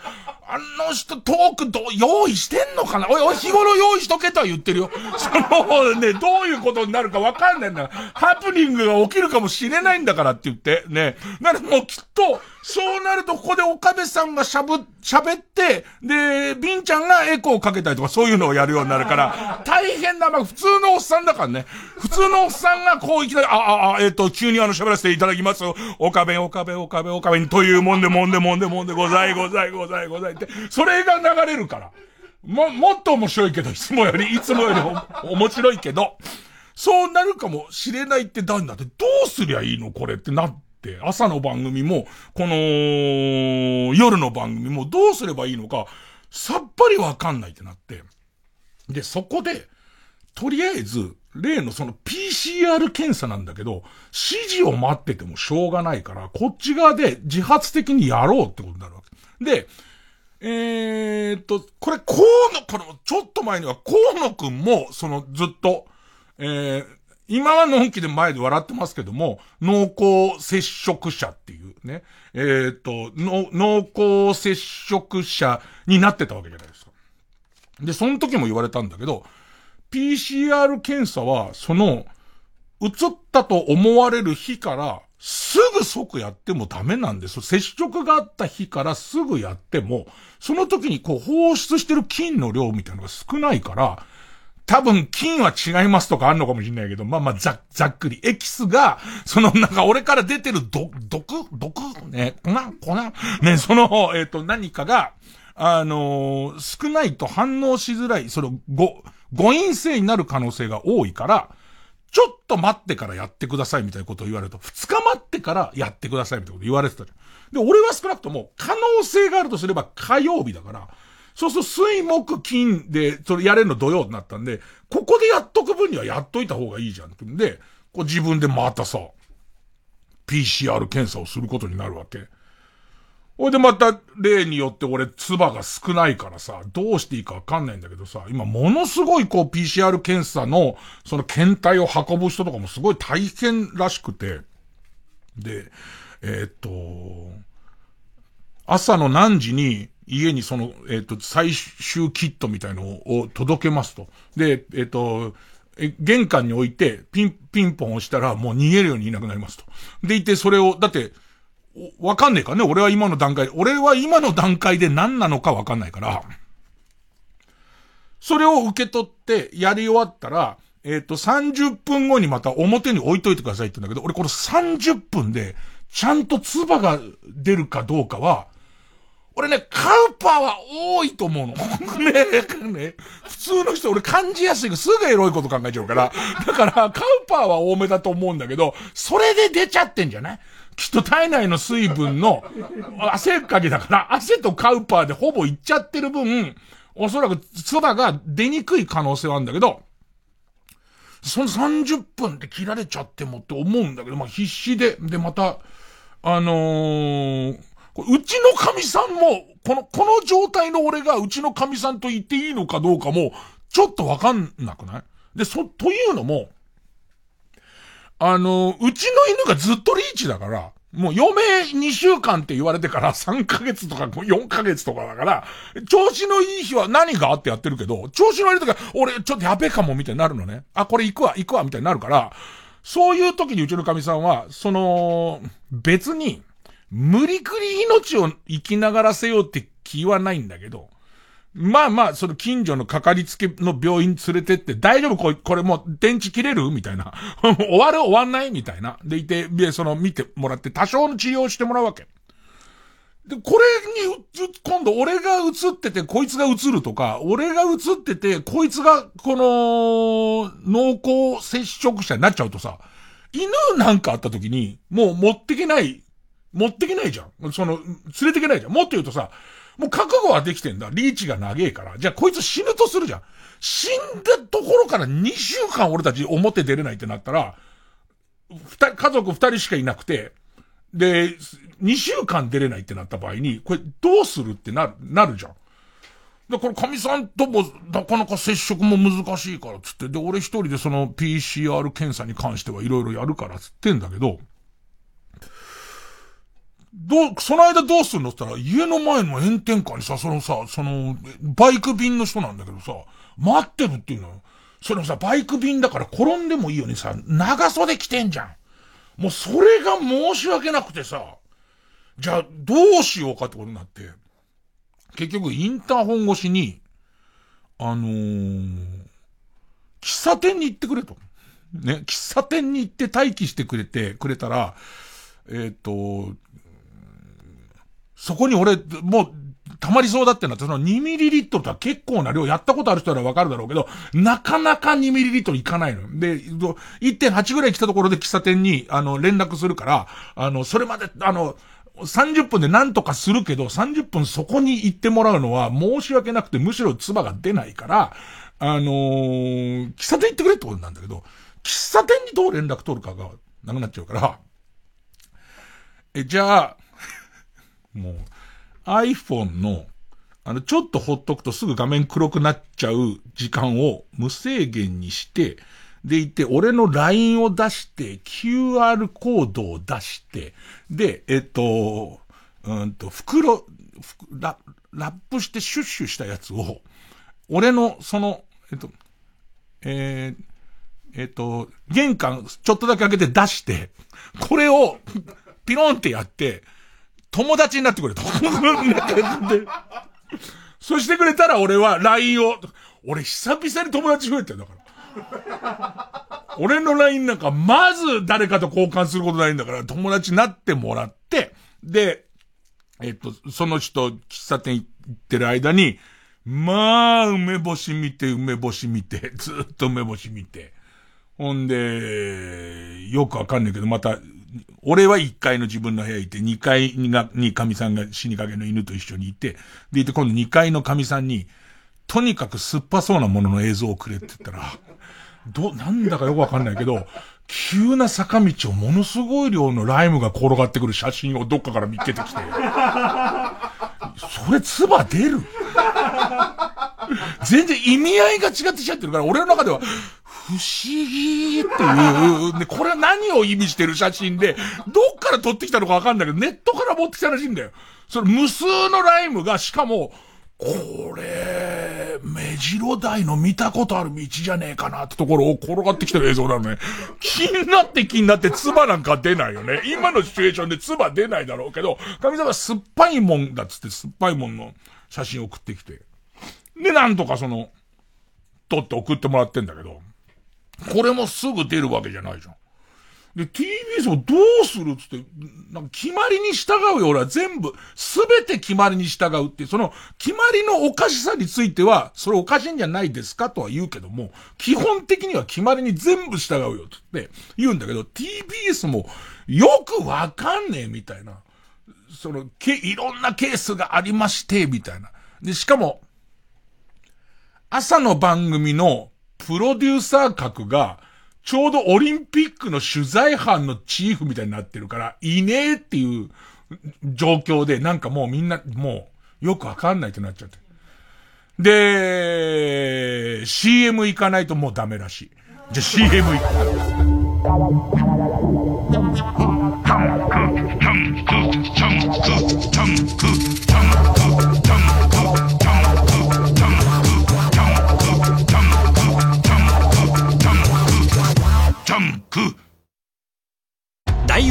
あの人トークど、用意してんのかな？おい、おい、日頃用意しとけとは言ってるよ。<laughs> そのね、どういうことになるかわかんないんだ。ハプニングが起きるかもしれないんだからって言って、ね。ならもうきっと、そうなるとここで岡部さんがしゃぶ、喋って、で、ビンちゃんがエコーをかけたりとかそういうのをやるようになるから、大変な、まあ普通のおっさんだからね。普通のおっさんがこういきなり、あ、あ、あ、えっ、ー、と、急にあの喋らせていただきます。岡部、岡部、岡部、岡部にというもんでもんでもんでもんでございございございございって、それが流れるから。も、もっと面白いけど、いつもより、いつもより面白いけど、そうなるかもしれないってなんだって、どうすりゃいいのこれってなって、朝の番組も、この、夜の番組もどうすればいいのか、さっぱりわかんないってなって。で、そこで、とりあえず、例のその PCR 検査なんだけど、指示を待っててもしょうがないから、こっち側で自発的にやろうってことになるわけ。で、えー、っと、これ、河野、これ、ちょっと前には河野くんも、その、ずっと、えー、今はのんきで前で笑ってますけども、濃厚接触者っていうね、えー、っと、濃厚接触者になってたわけじゃないですか。で、その時も言われたんだけど、PCR 検査は、その、移ったと思われる日から、すぐ即やってもダメなんです。接触があった日からすぐやっても、その時にこう放出してる菌の量みたいなのが少ないから、多分菌は違いますとかあんのかもしれないけど、まあまあざざっくり。エキスが、そのなんか俺から出てる毒、毒毒？ね、粉？粉？ね、その、えっ、ー、と何かが、あのー、少ないと反応しづらい、その、ご、誤陰性になる可能性が多いから、ちょっと待ってからやってくださいみたいなことを言われると、二日待ってからやってくださいみたいなこと言われてたじゃん。で、俺は少なくとも可能性があるとすれば火曜日だから、そうすると水木金で、それやれるの土曜になったんで、ここでやっとく分にはやっといた方がいいじゃんってんで、こう自分でまたさ、PCR 検査をすることになるわけ。ほいでまた、例によって俺、唾が少ないからさ、どうしていいかわかんないんだけどさ、今ものすごいこう PCR 検査の、その検体を運ぶ人とかもすごい大変らしくて、で、えー、っと、朝の何時に家にその、えー、っと、最終キットみたいのを届けますと。で、えー、っと、え、玄関に置いて、ピン、ピンポン押したら、もう逃げるようにいなくなりますと。でいて、それを、だって、わかんねえかね俺は今の段階で、俺は今の段階で何なのかわかんないから、それを受け取ってやり終わったら、えっ、ー、と、30分後にまた表に置いといてくださいって言うんだけど、俺これ30分で、ちゃんと唾が出るかどうかは、俺ね、カウパーは多いと思うの。<laughs> ねね普通の人俺感じやすいがすぐエロいこと考えちゃうから。だから、カウパーは多めだと思うんだけど、それで出ちゃってんじゃない？きっと体内の水分の汗かきだから、汗とカウパーでほぼいっちゃってる分、おそらく唾が出にくい可能性はあるんだけど、その30分で切られちゃってもって思うんだけど、まあ必死で、でまた、あのー、うちの神さんも、この、この状態の俺がうちの神さんと言っていいのかどうかも、ちょっとわかんなくない？で、そ、というのも、あの、うちの犬がずっとリーチだから、もう余命2週間って言われてから3ヶ月とか4ヶ月とかだから、調子のいい日は何があってやってるけど、調子の悪い時は、俺ちょっとやべえかもみたいになるのね。あ、これ行くわ、行くわ、みたいになるから、そういう時にうちの神さんは、その、別に、無理くり命を生きながらせようって気はないんだけど、まあまあ、その近所のかかりつけの病院連れてって、大丈夫？これ、これもう電池切れる？みたいな。<laughs> 終わる？終わんない？みたいな。でいて、で、その見てもらって多少の治療してもらうわけ。で、これに、今度俺が映ってて、こいつが映るとか、俺が映ってて、こいつが、この、濃厚接触者になっちゃうとさ、犬なんかあった時に、もう持ってけない、持ってけないじゃん。その、連れてけないじゃん。もっと言うとさ、もう覚悟はできてんだ。リーチが長えから。じゃあこいつ死ぬとするじゃん。死んだところから2週間俺たち表出れないってなったら、二人、家族二人しかいなくて、で、2週間出れないってなった場合に、これどうするってなる、なるじゃん。で、これ神さんともなかなか接触も難しいからつって、で、俺一人でその PCR 検査に関してはいろいろやるからつってんだけど、どう、その間どうするのって言ったら、家の前の炎天下にさ、そのさ、その、バイク便の人なんだけどさ、待ってるっていうのよ。そのさ、バイク便だから転んでもいいようにさ、長袖着てんじゃん。もうそれが申し訳なくてさ、じゃあどうしようかってことになって、結局インターホン越しに、あのー、喫茶店に行ってくれと。ね、喫茶店に行って待機してくれて、くれたら、えっ、ー、と、そこに俺、もう、溜まりそうだってなって、その2ミリリットルとは結構な量、やったことある人ならわかるだろうけど、なかなか2ミリリットルいかないの。で、1.8ぐらい来たところで喫茶店に、あの、連絡するから、あの、それまで、あの、30分で何とかするけど、30分そこに行ってもらうのは申し訳なくて、むしろ唾が出ないから、あのー、喫茶店行ってくれってことなんだけど、喫茶店にどう連絡取るかがなくなっちゃうから、え、じゃあ、もう、iPhone の、あの、ちょっとほっとくとすぐ画面黒くなっちゃう時間を無制限にして、でいて、俺の LINE を出して、QR コードを出して、で、えっと、うんと、袋、ララップしてシュッシュしたやつを、俺の、その、えっと、えー、えっと、玄関ちょっとだけ開けて出して、これを、ピロンってやって、友達になってくれと。<laughs> そしてくれたら俺は LINE を、俺久々に友達増えてんだから。俺の LINE なんかまず誰かと交換することないんだから友達になってもらって、で、えっと、その人喫茶店行ってる間に、まあ、梅干し見て、梅干し見て、ずっと梅干し見て。ほんで、よくわかんないけど、また俺は1階の自分の部屋行って、2階にが、に神さんが死にかけの犬と一緒にいて、でいて今度2階の神さんに、とにかく酸っぱそうなものの映像をくれって言ったら、ど、なんだかよくわかんないけど、急な坂道をものすごい量のライムが転がってくる写真をどっかから見つけてきて。それ、唾出る全然意味合いが違ってきちゃってるから、俺の中では、不思議っていう、ね、これは何を意味してる写真で、どっから撮ってきたのかわかんないけど、ネットから持ってきたらしいんだよ。それ無数のライムが、しかも、これ、目白台の見たことある道じゃねえかなってところを転がってきてる映像なのね。気になって気になって唾なんか出ないよね。今のシチュエーションで唾出ないだろうけど、神様酸っぱいもんだっつって酸っぱいもんの写真送ってきて。で、なんとかその、撮って送ってもらってんだけど、これもすぐ出るわけじゃないじゃん。で、TBS もどうするつって、なんか決まりに従うよ、俺は全部、すべて決まりに従うって、その、決まりのおかしさについては、それおかしいんじゃないですかとは言うけども、基本的には決まりに全部従うよ、つって言うんだけど、TBS も、よくわかんねえ、みたいな。その、け、いろんなケースがありまして、みたいな。で、しかも、朝の番組のプロデューサー格が、ちょうどオリンピックの取材班のチーフみたいになってるから、いねえっていう状況で、なんかもうみんな、もう、よくわかんないってなっちゃって。で、CM 行かないともうダメらしい。じゃ、CM 行く。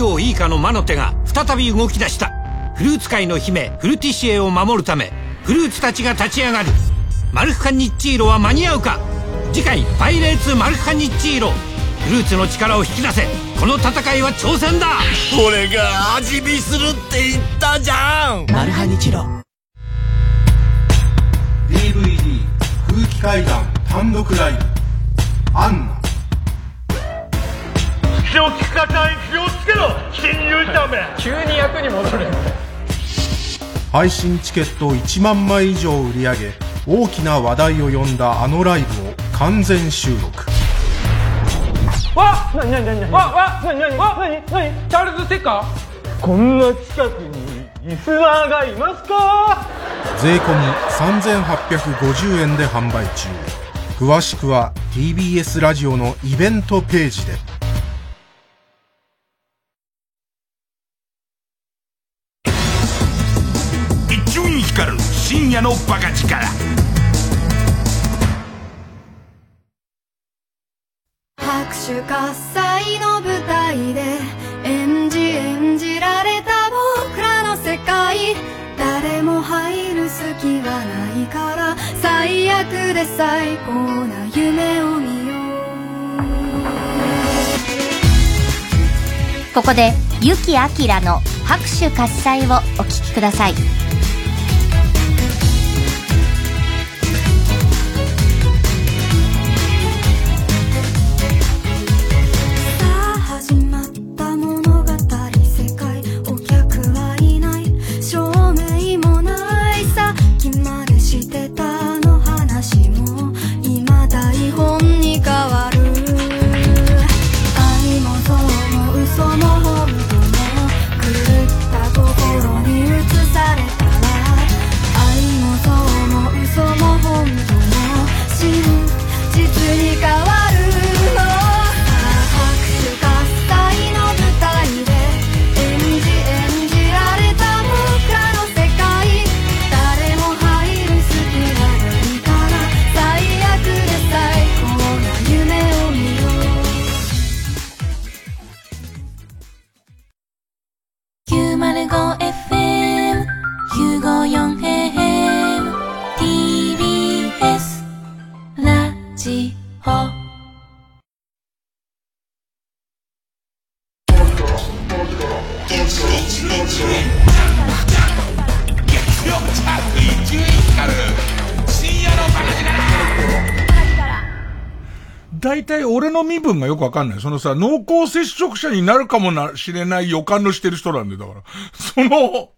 王イーカの魔の手が再び動き出した。フルーツ界の姫フルティシエを守るためフルーツたちが立ち上がる。マルフカニッチーロは間に合うか。次回「パイレーツマルフカニッチーロ」フルーツの力を引き出せ。この戦いは挑戦だ。俺が味見するって言ったじゃん。マルハニチロ。DVD 空気階段単独ライブアンナ口を聞かない気をつけろ新入社め。急に役に戻る配信チケット1万枚以上売り上げ大きな話題を呼んだあのライブを完全収録。わっなになになにわわなになにわなになに。チャールズ・テッカー？こんな近くにリスナーがいますか？税込3850円で販売中。詳しくは TBS ラジオのイベントページで深夜のバカ力。拍手喝采の舞台で演じ演じられた僕らの世界。誰も入る隙はないから。最悪で最高な夢を見よう。ここで結城明の拍手喝采をお聴きください分がよくわかんない。そのさ、濃厚接触者になるかもなしれない予感のしてる人なんで、だから。<laughs> その、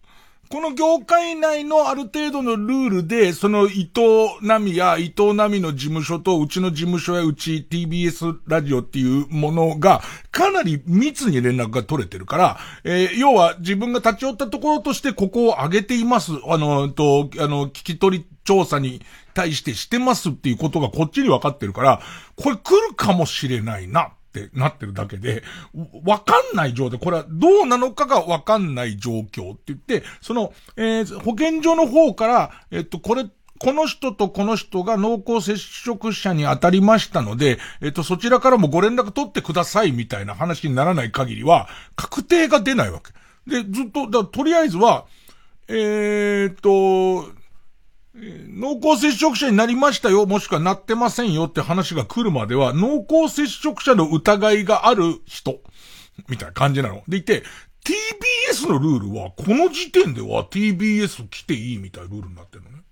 この業界内のある程度のルールで、その伊藤奈美や伊藤奈美の事務所とうちの事務所やうち TBS ラジオっていうものが、かなり密に連絡が取れてるから、えー、要は自分が立ち寄ったところとしてここを上げています。あの、と、あの、聞き取り調査に対してしてますっていうことがこっちに分かってるから、これ来るかもしれないなってなってるだけで、わかんない状態、これはどうなのかがわかんない状況って言って、その、えー、保健所の方から、えっと、これ、この人とこの人が濃厚接触者に当たりましたので、えっと、そちらからもご連絡取ってくださいみたいな話にならない限りは、確定が出ないわけ。で、ずっと、だとりあえずは、えー、っと、濃厚接触者になりましたよ、もしくはなってませんよって話が来るまでは、濃厚接触者の疑いがある人、みたいな感じなの。でいて、TBS のルールは、この時点では TBS 来ていいみたいなルールになってるのね。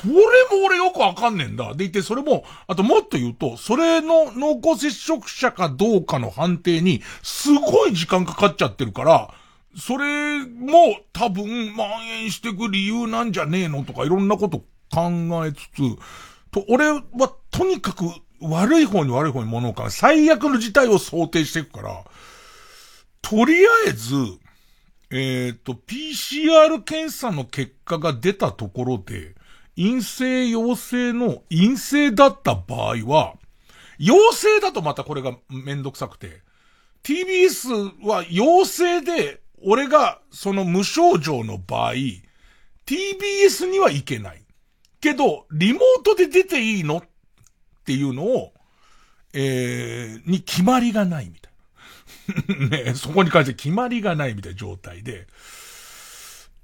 それも俺よくわかんねえんだ。でいて、それも、あともっと言うと、それの濃厚接触者かどうかの判定に、すごい時間かかっちゃってるから、それも多分蔓延してく理由なんじゃねえのとかいろんなこと考えつつ、と、俺はとにかく悪い方に悪い方に物を考え、最悪の事態を想定していくから、とりあえず、えっ、ー、と、PCR 検査の結果が出たところで、陰性陽性の陰性だった場合は、陽性だとまたこれがめんどくさくて、TBS は陽性で俺がその無症状の場合、TBS には行けない。けど、リモートで出ていいのっていうのを、えー、に決まりがないみたいな。<laughs> ね、そこに関して決まりがないみたいな状態で。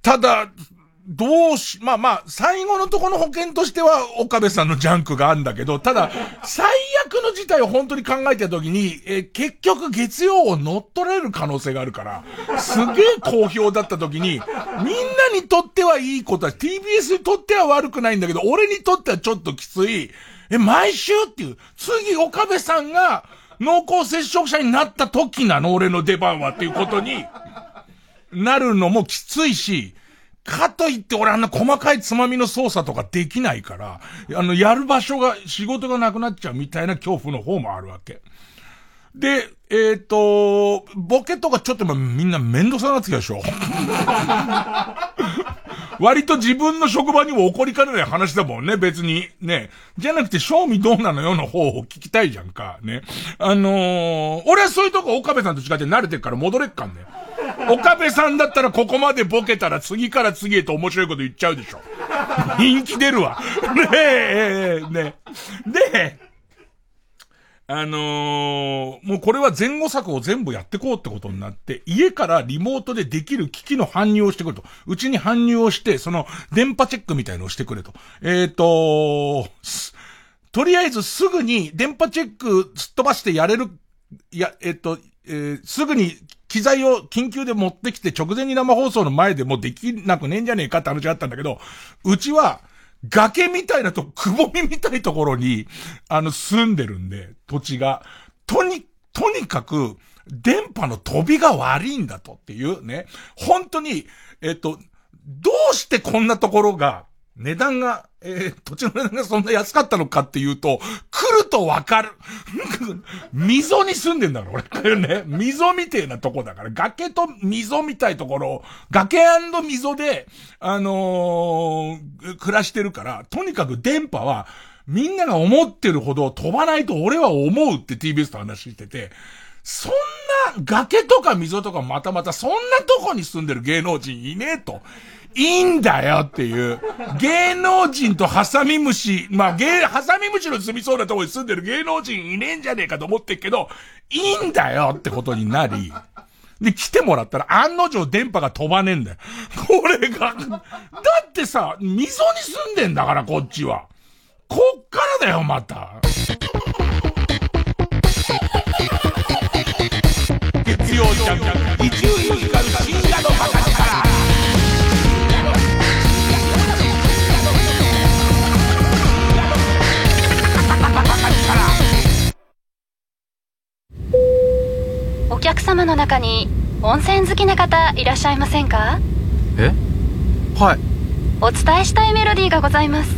ただ、どうし、まあまあ、最後のとこの保険としては、岡部さんのジャンクがあるんだけど、ただ、最悪の事態を本当に考えたときに、え結局月曜を乗っ取られる可能性があるから、すげえ好評だったときに、みんなにとってはいいことは、TBS にとっては悪くないんだけど、俺にとってはちょっときつい、え、毎週っていう、次岡部さんが濃厚接触者になった時なの、俺の出番はっていうことに、なるのもきついし、かといって俺あんな細かいつまみの操作とかできないから、あの、やる場所が、仕事がなくなっちゃうみたいな恐怖の方もあるわけ。で、えっ、ー、と、ボケとかちょっとみんなめんどくさなってきたでしょ。割と自分の職場にも起こりかねない話だもんね、別に。ね。じゃなくて、賞味どうなのよの方を聞きたいじゃんか。ね。あのー、俺はそういうとこ岡部さんと違って慣れてるから戻れっかんね。岡部さんだったらここまでボケたら次から次へと面白いこと言っちゃうでしょ。人気出るわ。ねえ、ねえ。で、あのー、もうこれは前後策を全部やってこうってことになって、家からリモートでできる機器の搬入をしてくれと。うちに搬入をして、その電波チェックみたいのをしてくれと。えっ、ー、ととりあえずすぐに電波チェックすっ飛ばしてやれる、や、えっ、ー、と、えー、すぐに機材を緊急で持ってきて直前に生放送の前でもできなくねえんじゃねえかって話があったんだけど、うちは、崖みたいなと、くぼみみたいところに、あの、住んでるんで、土地が。とに、とにかく、電波の飛びが悪いんだとっていうね。本当に、えっと、どうしてこんなところが、値段が、えー、土地の値段がそんな安かったのかっていうと、来るとわかる。<laughs> 溝に住んでんだから、俺。ね。溝みてえなとこだから、崖と溝みたいところ、崖溝で、あのー、暮らしてるから、とにかく電波は、みんなが思ってるほど飛ばないと俺は思うって TBS と話してて、そんな崖とか溝とかまたまたそんなとこに住んでる芸能人いねえと。いいんだよっていう。芸能人とハサミムシ、まあ芸、ハサミムシの住みそうなとこに住んでる芸能人いねえんじゃねえかと思ってっけど、いいんだよってことになり、で、来てもらったら案の定電波が飛ばねえんだよ。これが、だってさ、溝に住んでんだからこっちは。こっからだよ、また。月曜ジャン伊集院光深夜の博士お客様の中に温泉好きな方いらっしゃいませんか？え？はい。お伝えしたいメロディーがございます。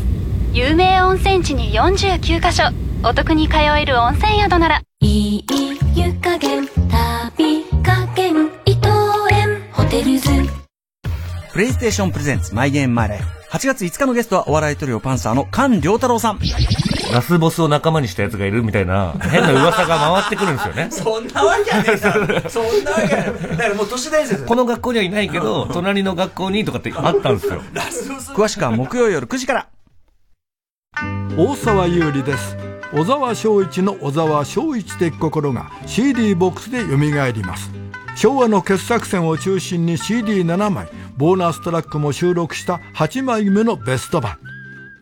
有名温泉地に49カ所。お得に通える温泉宿なら。いい湯加減旅加減伊藤園。ホテルズ。プレイステーションプレゼンツマイゲームマイライフ8月5日のゲストはお笑いトリオパンサーの菅良太郎さん。ラスボスを仲間にした奴がいるみたいな、変な噂が回ってくるんですよね。<laughs> そんなわけはねえだろ。そんなわけはねえ。だからもう都市伝説。この学校にはいないけど、隣の学校にとかってあったんですよ。詳しくは木曜夜9時から。大沢優里です小沢昭一の小沢昭一的心が CD ボックスで蘇ります昭和の傑作選を中心に CD7 枚ボーナストラックも収録した8枚目のベスト版。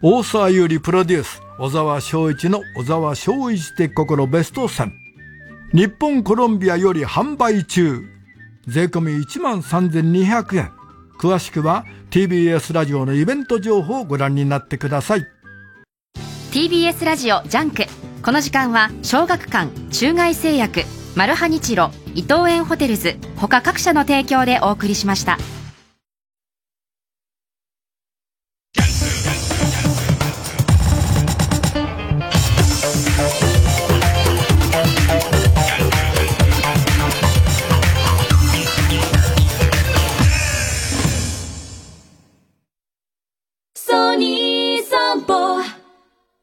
大沢優里プロデュース小沢昭一の小沢昭一的心ベスト10日本コロンビアより販売中。税込1万3200円。詳しくは TBS ラジオのイベント情報をご覧になってください。TBS ラジオジャンク。この時間は小学館中外製薬。マルハニチロ伊藤園ホテルズ他各社の提供でお送りしましたソニー散歩。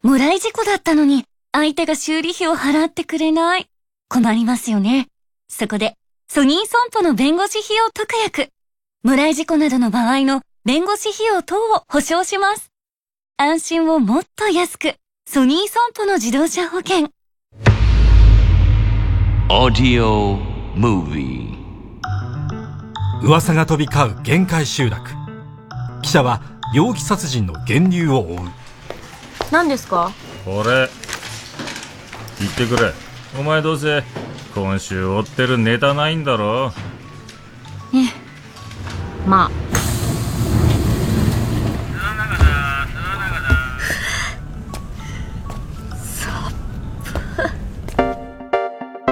無来事故だったのに、相手が修理費を払ってくれない。困りますよね。そこで、ソニー損保の弁護士費用特約。無来事故などの場合の弁護士費用等を保証します。安心をもっと安く、ソニー損保の自動車保険。Audio Movie 噂が飛び交う限界集落記者は容疑殺人の源流を追う何ですか？これ言ってくれお前どうせ今週追ってるネタないんだろ？ええ。まあ。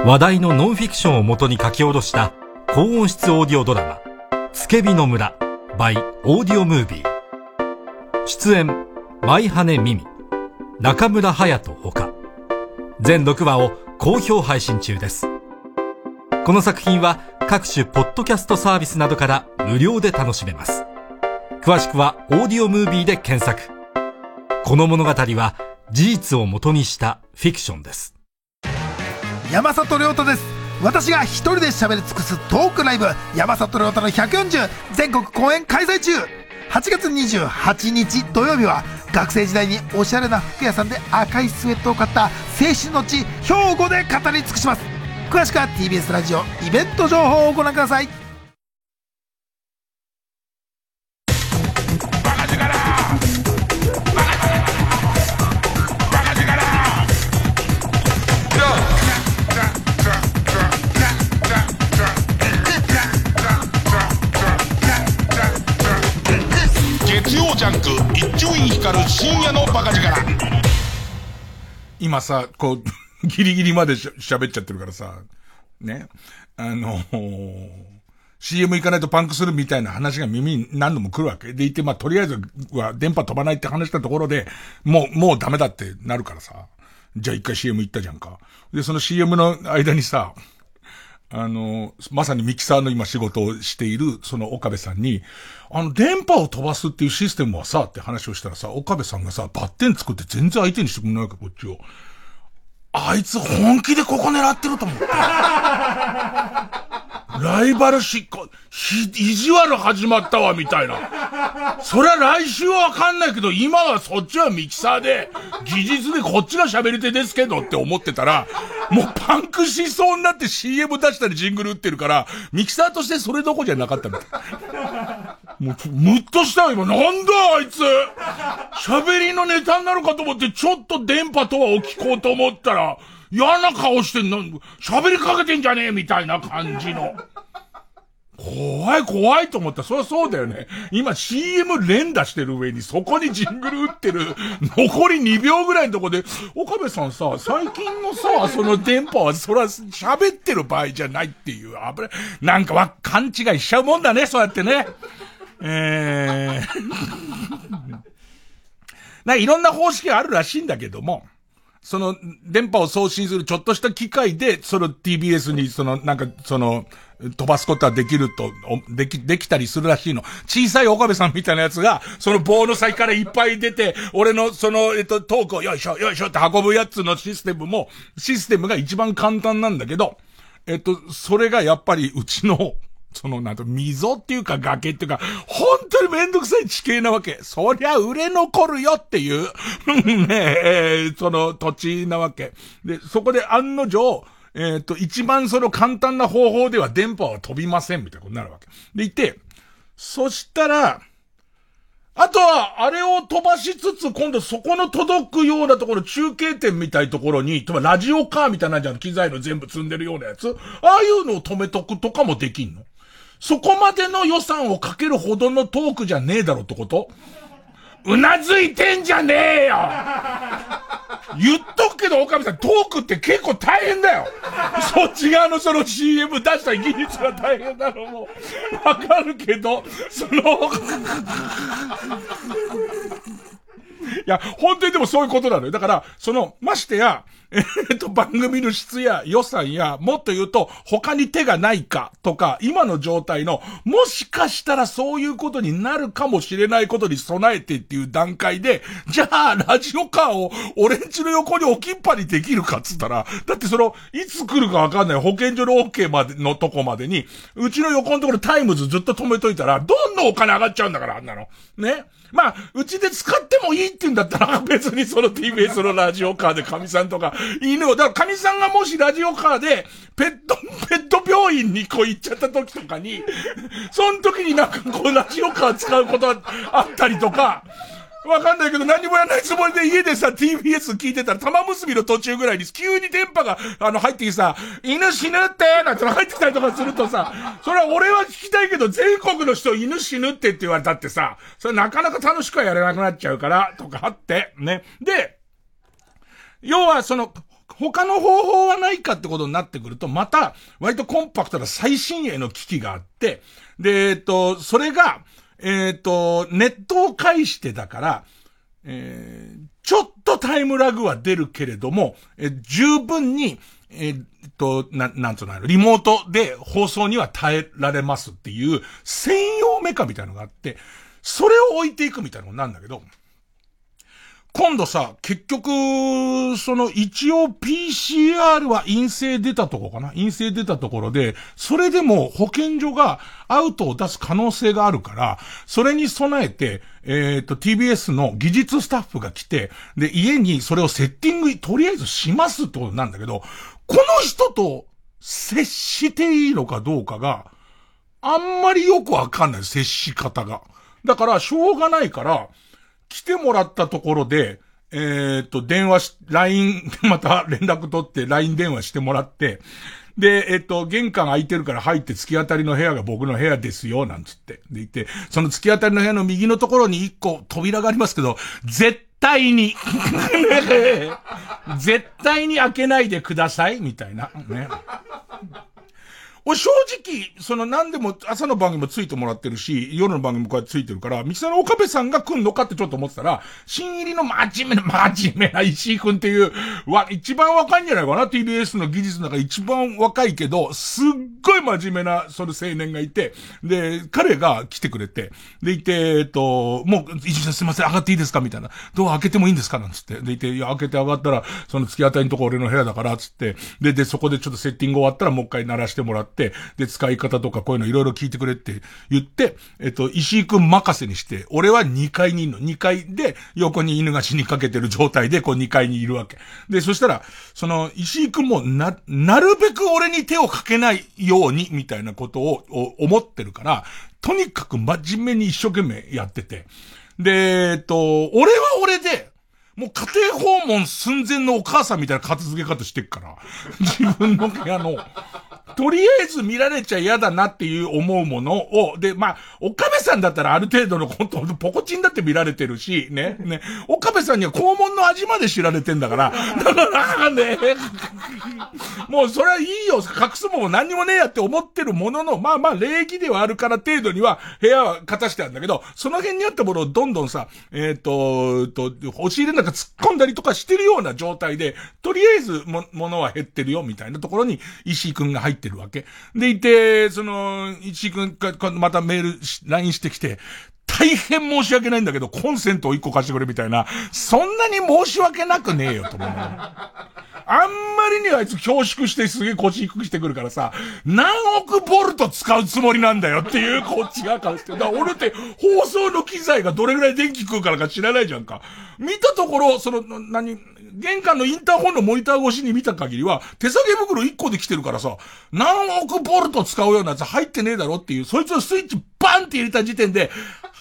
話題のノンフィクションを元に書き下ろした高音質オーディオドラマ「つけびの村」by オーディオムービー出演舞羽美美中村隼人ほか。全6話を好評配信中です。この作品は各種ポッドキャストサービスなどから無料で楽しめます。詳しくはオーディオムービーで検索。この物語は事実を元にしたフィクションです。山里亮太です。私が一人で喋り尽くすトークライブ山里亮太の140全国公演開催中。8月28日土曜日は学生時代におしゃれな服屋さんで赤いスウェットを買った青春の地兵庫で語り尽くします。詳しくは TBS ラジオイベント情報をご覧ください。ジャンク一丁院光る深夜のバカ力今さ、こう、<laughs> ギリギリまでしゃ喋っちゃってるからさ、ね。あのー CM 行かないとパンクするみたいな話が耳に何度も来るわけ。でいて、まあ、とりあえずは電波飛ばないって話したところで、もう、もうダメだってなるからさ。じゃあ一回 CM 行ったじゃんか。で、その CM の間にさ、あの、まさにミキサーの今仕事をしている、その岡部さんに、あの、電波を飛ばすっていうシステムはさ、って話をしたらさ、岡部さんがさ、バッテン作って全然相手にしてくれないか、こっちを。あいつ本気でここ狙ってると思って。ライバルしっこ、ひ、意地悪始まったわ、みたいな。そりゃ来週はわかんないけど、今はそっちはミキサーで、技術でこっちが喋り手ですけどって思ってたら、もうパンクしそうになって CM 出したりジングル打ってるから、ミキサーとしてそれどこじゃなかったみたい。もう、むっとしたよ、今。なんだ、あいつ喋りのネタになるかと思って、ちょっと電波とはを聞こうと思ったら、嫌な顔してんの、喋りかけてんじゃねえみたいな感じの。怖い怖いと思った。そりゃそうだよね。今 CM 連打してる上にそこにジングル打ってる残り2秒ぐらいのとこで、岡部さんさ、最近のさ、その電波はそら喋ってる場合じゃないっていう、危ない。なんかわ、勘違いしちゃうもんだね、そうやってね。えー。<laughs> ないろんな方式があるらしいんだけども、その、電波を送信するちょっとした機械で、その TBS に、その、なんか、その、飛ばすことはできると、でき、できたりするらしいの。小さい岡部さんみたいなやつが、その棒の先からいっぱい出て、俺のその、えっと、トークをよいしょ、よいしょって運ぶやつのシステムも、システムが一番簡単なんだけど、えっと、それがやっぱりうちの、その、なんと、溝っていうか崖っていうか、本当にめんどくさい地形なわけ。そりゃ売れ残るよっていう、<laughs> ねえ、その土地なわけ。で、そこで案の定、えっ、ー、と、一番その簡単な方法では電波は飛びませんみたいなことになるわけ。でいて、そしたら、あとは、あれを飛ばしつつ、今度そこの届くようなところ、中継点みたいところに、例えばラジオカーみたいなじゃん、機材の全部積んでるようなやつ。ああいうのを止めとくとかもできんのそこまでの予算をかけるほどのトークじゃねえだろってこと？うなずいてんじゃねえよ！言っとくけど、岡部さん、トークって結構大変だよ！そっち側のその CM 出した技術が大変なのも、わかるけど、そのいや、本当にでもそういうことなのよ。だから、その、ましてや、えっと、番組の質や予算や、もっと言うと、他に手がないかとか、今の状態の、もしかしたらそういうことになるかもしれないことに備えてっていう段階で、じゃあ、ラジオカーを俺んちの横に置きっぱにできるかっつったら、だってその、いつ来るかわかんない保健所の OK までのとこまでに、うちの横のところタイムズずっと止めといたら、どんどんお金上がっちゃうんだから、あんなの？ね？まあ、うちで使ってもいいって言うんだったら、<laughs> 別にその TBS のラジオカーでカミさんとか、犬を、だから神さんがもしラジオカーで、ペット、<laughs> ペット病院にこう行っちゃった時とかに、その時になんかこうラジオカー使うことあったりとか、わかんないけど何もやらないつもりで家でさ、TBS 聞いてたら玉結びの途中ぐらいに急に電波が、あの、入ってきてさ、犬死ぬってなんて入ってきたりとかするとさ、それは俺は聞きたいけど全国の人犬死ぬってって言われたってさ、それなかなか楽しくはやれなくなっちゃうから、とかあって、ね。で、要はその、他の方法はないかってことになってくると、また、割とコンパクトな最新鋭の機器があって、で、えっと、それが、えっ、ー、と、ネットを介してだから、えー、ちょっとタイムラグは出るけれども、えー、十分に、えっ、と、な、なんつうの、リモートで放送には耐えられますっていう専用メカみたいなのがあって、それを置いていくみたいなのなんだけど、今度さ、結局、その一応 PCR は陰性出たとこかな？陰性出たところで、それでも保健所がアウトを出す可能性があるから、それに備えて、えっ、ー、と、TBS の技術スタッフが来て、で、家にそれをセッティング、とりあえずしますってことなんだけど、この人と接していいのかどうかが、あんまりよくわかんない、接し方が。だから、しょうがないから、来てもらったところで、えー、っと、電話し、LINE、<laughs> また連絡取って LINE 電話してもらって、で、えっと、玄関空いてるから入って突き当たりの部屋が僕の部屋ですよ、なんつって。で言って、その突き当たりの部屋の右のところに一個扉がありますけど、絶対に <laughs> 絶対に開けないでください、みたいな。ね。俺正直、その何でも朝の番組もついてもらってるし、夜の番組もこうやってついてるから、三沢の岡部さんが来んのかってちょっと思ってたら、新入りの真面目な、真面目な石井くんっていう、わ、一番若いんじゃないかな ?TBS の技術の中一番若いけど、すっごい真面目な、その青年がいて、で、彼が来てくれて、でいて、えっと、もう、石井さんすいません、上がっていいですか？みたいな。ドア開けてもいいんですか？なんつって。でいて、いや、開けて上がったら、その突き当たりのとこ俺の部屋だから、つって。で、で、そこでちょっとセッティング終わったらもう一回鳴らしてもらって、、で、使い方とかこういうのいろいろ聞いてくれって言って、えっと、石井くん任せにして、俺は2階にいるの。2階で、横に犬が死にかけてる状態で、こう2階にいるわけ。で、そしたら、その、石井くんもな、なるべく俺に手をかけないように、みたいなことを思ってるから、とにかく真面目に一生懸命やってて。で、えっと、俺は俺で、もう家庭訪問寸前のお母さんみたいな片付け方してっから。自分の部屋の。とりあえず見られちゃ嫌だなっていう思うものを、で、まあ、岡部さんだったらある程度のコント、ポコチンだって見られてるし、ね、ね、岡部さんには肛門の味まで知られてんだから、だからね、もうそれはいいよ、隠すもん何にもねえやって思ってるものの、まあまあ礼儀ではあるから程度には部屋は片してあるんだけど、その辺にあったものをどんどんさ、えっ、ー、と、と、押し入れなんか突っ込んだりとかしてるような状態で、とりあえずも、ものは減ってるよ、みたいなところに石井くんが入っててるわけ。でいて、その、石井くんがまたメール、LINE してきて、大変申し訳ないんだけど、コンセントを一個貸してくれみたいな、そんなに申し訳なくねえよ、と思う。あんまりにあいつ恐縮してすげえ腰低くしてくるからさ、何億ボルト使うつもりなんだよっていうこっちが顔して。だから俺って放送の機材がどれぐらい電気食うからか知らないじゃんか。見たところ、その、何、玄関のインターホンのモニター越しに見た限りは、手下げ袋1個で来てるからさ、何億ボルト使うようなやつ入ってねえだろっていう、そいつのスイッチバンって入れた時点で、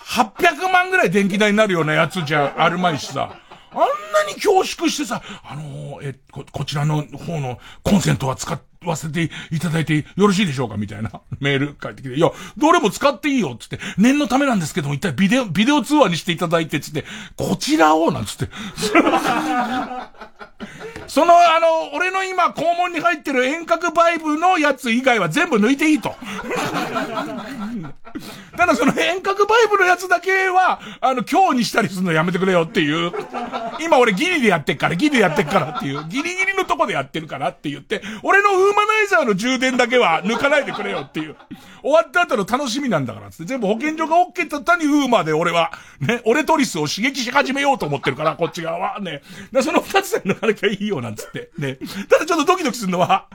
800万ぐらい電気代になるようなやつじゃあるまいしさ。あんなに恐縮してさ、あのー、え、こ、こちらの方のコンセントは使っわせていただいてよろしいでしょうか？みたいな <laughs> メール返ってきて、いや、どれも使っていいよつって、念のためなんですけども、一体ビデオ、ビデオ通話にしていただいてつって、こちらをなんつって。<laughs> その、あの、俺の今、肛門に入ってる遠隔バイブのやつ以外は全部抜いていいと。<laughs> ただその遠隔バイブのやつだけは、あの、今日にしたりするのやめてくれよっていう。今俺ギリでやってっから、ギリでやってっからっていう。ギリギリのとこでやってるからって言って、俺のーマナイザーの充電だけは抜かないでくれよっていう。終わった後の楽しみなんだからって。全部保健所が OK だったにウーマで俺は、ね、俺トリスを刺激し始めようと思ってるから、こっち側は。ね。その二つで抜かなきゃいいよなんつって。ね。ただちょっとドキドキするのは、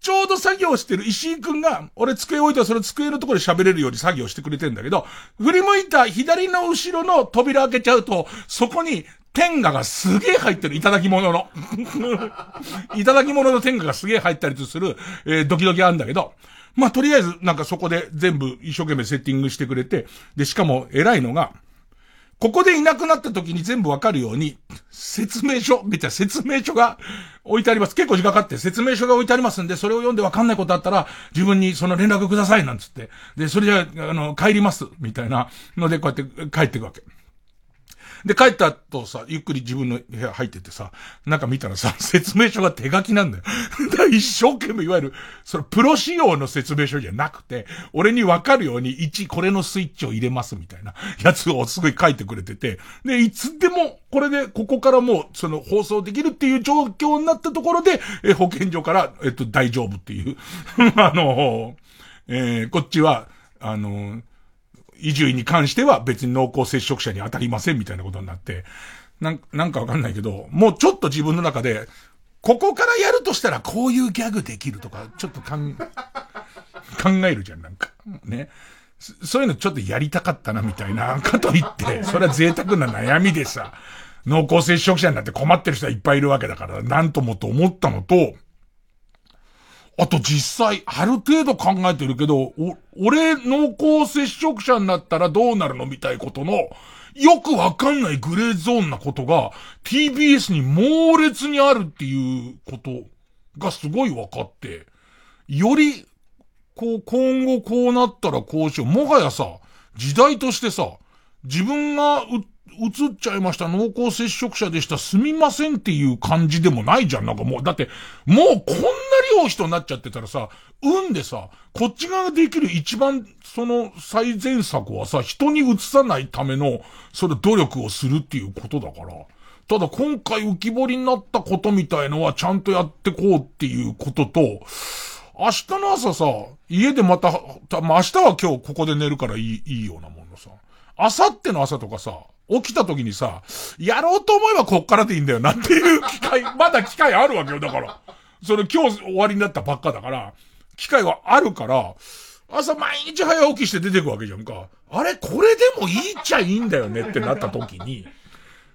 ちょうど作業してる石井くんが、俺机置いたらその机のところで喋れるように作業してくれてんだけど、振り向いた左の後ろの扉開けちゃうと、そこに天下がすげえ入ってる、いただき物の。<laughs> いただき物の天下がすげえ入ったりする、えー、ドキドキあるんだけど、まあ、とりあえず、なんかそこで全部一生懸命セッティングしてくれて、で、しかも偉いのが、ここでいなくなった時に全部わかるように、説明書、みたいな説明書が置いてあります。結構時間かかって説明書が置いてありますんで、それを読んでわかんないことあったら、自分にその連絡ください、なんつって。で、それじゃあ、あの、帰ります、みたいなので、こうやって帰っていくわけ。で、帰った後さ、ゆっくり自分の部屋入っててさ、なんか見たらさ、<laughs> 説明書が手書きなんだよ。<laughs> だ一生懸命いわゆる、そのプロ仕様の説明書じゃなくて、俺にわかるように1、これのスイッチを入れますみたいなやつをすごい書いてくれてて、で、いつでも、これで、ここからもう、その放送できるっていう状況になったところで、え、保健所から、えっと、大丈夫っていう。<laughs> あの、えー、こっちは、あの、移住に関しては別に濃厚接触者に当たりませんみたいなことになって、なん、なんかわかんないけど、もうちょっと自分の中で、ここからやるとしたらこういうギャグできるとか、ちょっと、<laughs> 考えるじゃん、なんか。ね。そういうのちょっとやりたかったな、みたいな。かといって、それは贅沢な悩みでさ、濃厚接触者になって困ってる人はいっぱいいるわけだから、なんともと思ったのと、あと実際、ある程度考えてるけど、お、俺濃厚接触者になったらどうなるのみたいことの、よくわかんないグレーゾーンなことが TBS に猛烈にあるっていうことがすごい分かって、より、こう、今後こうなったらこうしよう。もはやさ、時代としてさ、自分が映っちゃいました、濃厚接触者でした、すみませんっていう感じでもないじゃん。なんかもう、だって、もうこんな量人になっちゃってたらさ、運でさ、こっち側ができる一番、その最善策はさ、人に移さないための、それ努力をするっていうことだから。ただ今回浮き彫りになったことみたいのはちゃんとやってこうっていうことと、明日の朝さ、家でまた、まあ、明日は今日ここで寝るからいい、いいようなものさ。明後日の朝とかさ、起きた時にさ、やろうと思えばこっからでいいんだよなっていう機会、<laughs> まだ機会あるわけよ、だから。それ今日終わりになったばっかだから、機会はあるから、朝毎日早起きして出てくわけじゃんか。あれ、これでもいいっちゃいいんだよねってなった時に、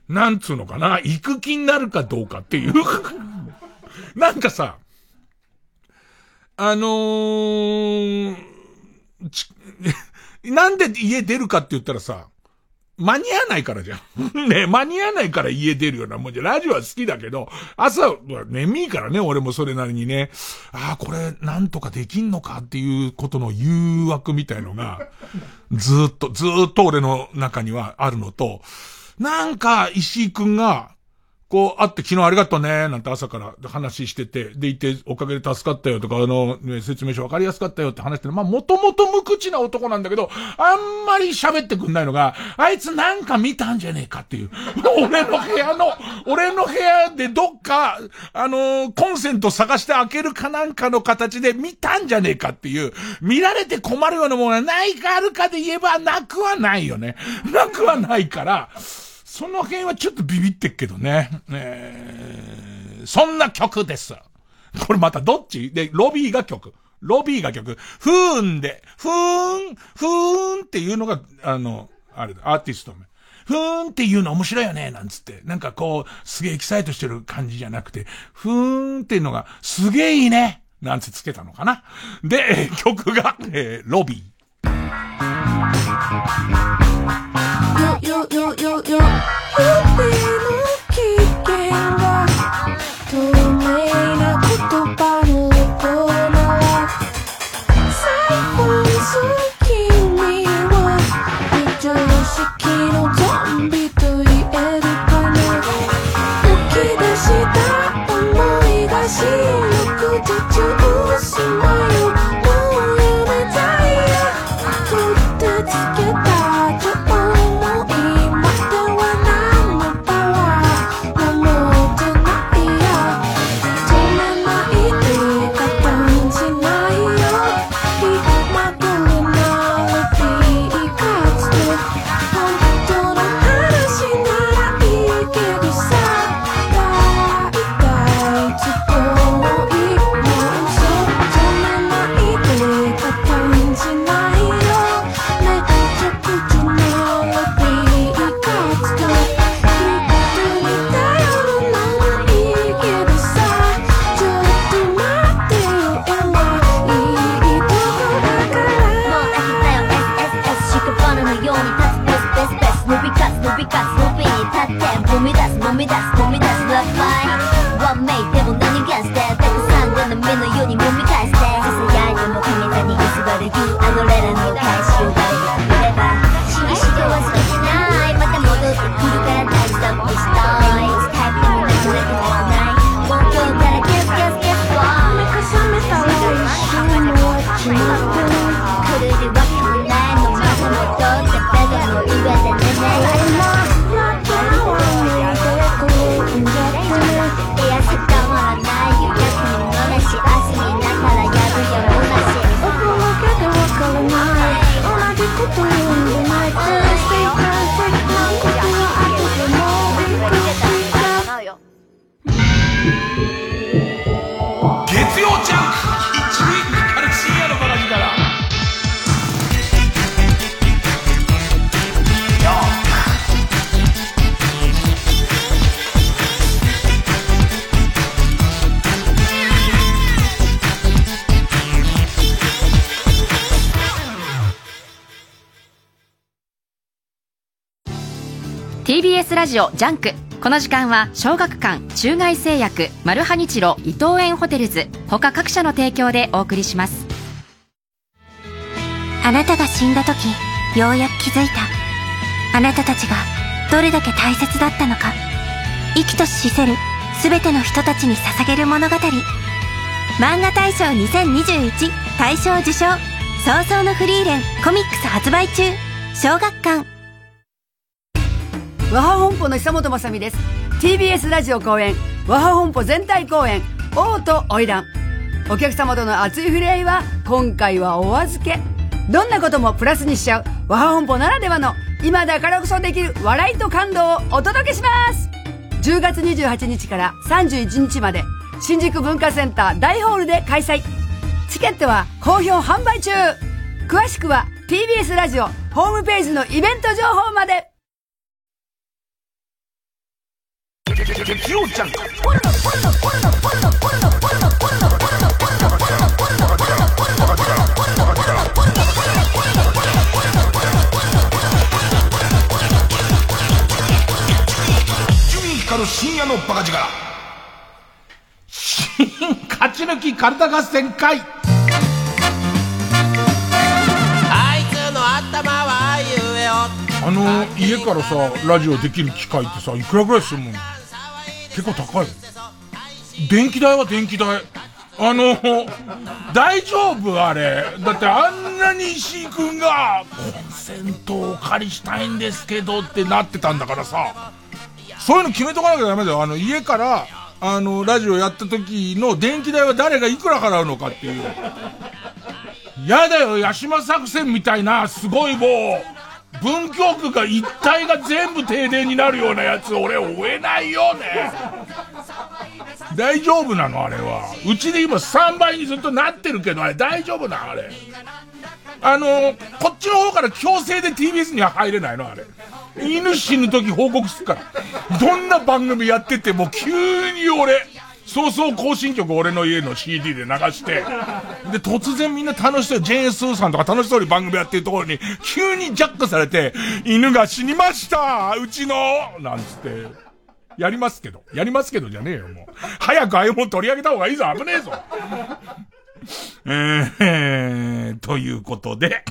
なんつうのかな、行く気になるかどうかっていう <laughs> なんかさ、あのー、<laughs> なんで家出るかって言ったらさ、間に合わないからじゃん。<laughs> ね、間に合わないから家出るようなもんじゃ、ラジオは好きだけど、朝は眠いからね、俺もそれなりにね、ああ、これ、なんとかできんのかっていうことの誘惑みたいのが、<laughs> ずっと、ずっと俺の中にはあるのと、なんか、石井くんが、こう、会って昨日ありがとうね、なんて朝から話してて、でいて、おかげで助かったよとか、あの、ね、説明書わかりやすかったよって話してまあ、もともと無口な男なんだけど、あんまり喋ってくんないのが、あいつなんか見たんじゃねえかっていう。<laughs> 俺の部屋の、俺の部屋でどっか、あのコンセント探して開けるかなんかの形で見たんじゃねえかっていう、見られて困るようなものがないかあるかで言えばなくはないよね。なくはないから、その辺はちょっとビビってっけどね。えー、そんな曲です。これまたどっち？で、ロビーが曲。ロビーが曲。ふーんで、ふーん、ふーんっていうのが、あの、あれだ、アーティスト名。ふーんっていうの面白いよね、なんつって。なんかこう、すげえエキサイトしてる感じじゃなくて、ふーんっていうのが、すげえいいね、なんつつけたのかな。で、曲が、えー、ロビー。よよよよ。よ指の危険が透明な言葉の音なら最後好きには非常識のゾンビ。ジオジャンク。この時間は小学館中外製薬マルハニチロ伊藤園ホテルズ他各社の提供でお送りします。あなたが死んだ時ようやく気づいた。あなたたちがどれだけ大切だったのか。生きとし死せる全ての人たちに捧げる物語。漫画大賞2021大賞受賞。葬送のフリーレンコミックス発売中。小学館。の久本雅美です。TBS ラジオ公演和ハ本舗全体公演王と花魁お客様との熱い触れ合いは今回はお預け。どんなこともプラスにしちゃう和ハ本舗ならではの今だからこそできる笑いと感動をお届けします。10月28日から31日まで新宿文化センター大ホールで開催。チケットは好評販売中。詳しくは TBS ラジオホームページのイベント情報まで。ち抜きカルタ合戦会。あいつの頭は言えよあの、家からさ、ラジオできる機械ってさ、いくらぐらいするもん結構高い。電気代は電気代。あの、大丈夫あれ。だってあんなに石井くんが、コンセントをお借りしたいんですけどってなってたんだからさ、そういうの決めとかなきゃダメだよ。あの、家から、あの、ラジオやった時の電気代は誰がいくら払うのかっていう。やだよ、八島作戦みたいな、すごいもう、文京区が一体が全部停電になるようなやつ、俺追えないよね。大丈夫なのあれは。うちで今3倍にずっとなってるけど、あれ大丈夫なあれ。あのこっちの方から強制で TBS には入れないのあれ。犬死ぬ時報告すっから。どんな番組やってても急に俺、そうそう更新曲俺の家の CD で流して、で、突然みんな楽しそう、ジェーン・スーさんとか楽しそうに番組やってるところに、急にジャックされて、犬が死にましたうちのなんつって。やりますけど。やりますけどじゃねえよ、もう。早くああいうもん取り上げた方がいいぞ、危ねえぞ。えー、ということで。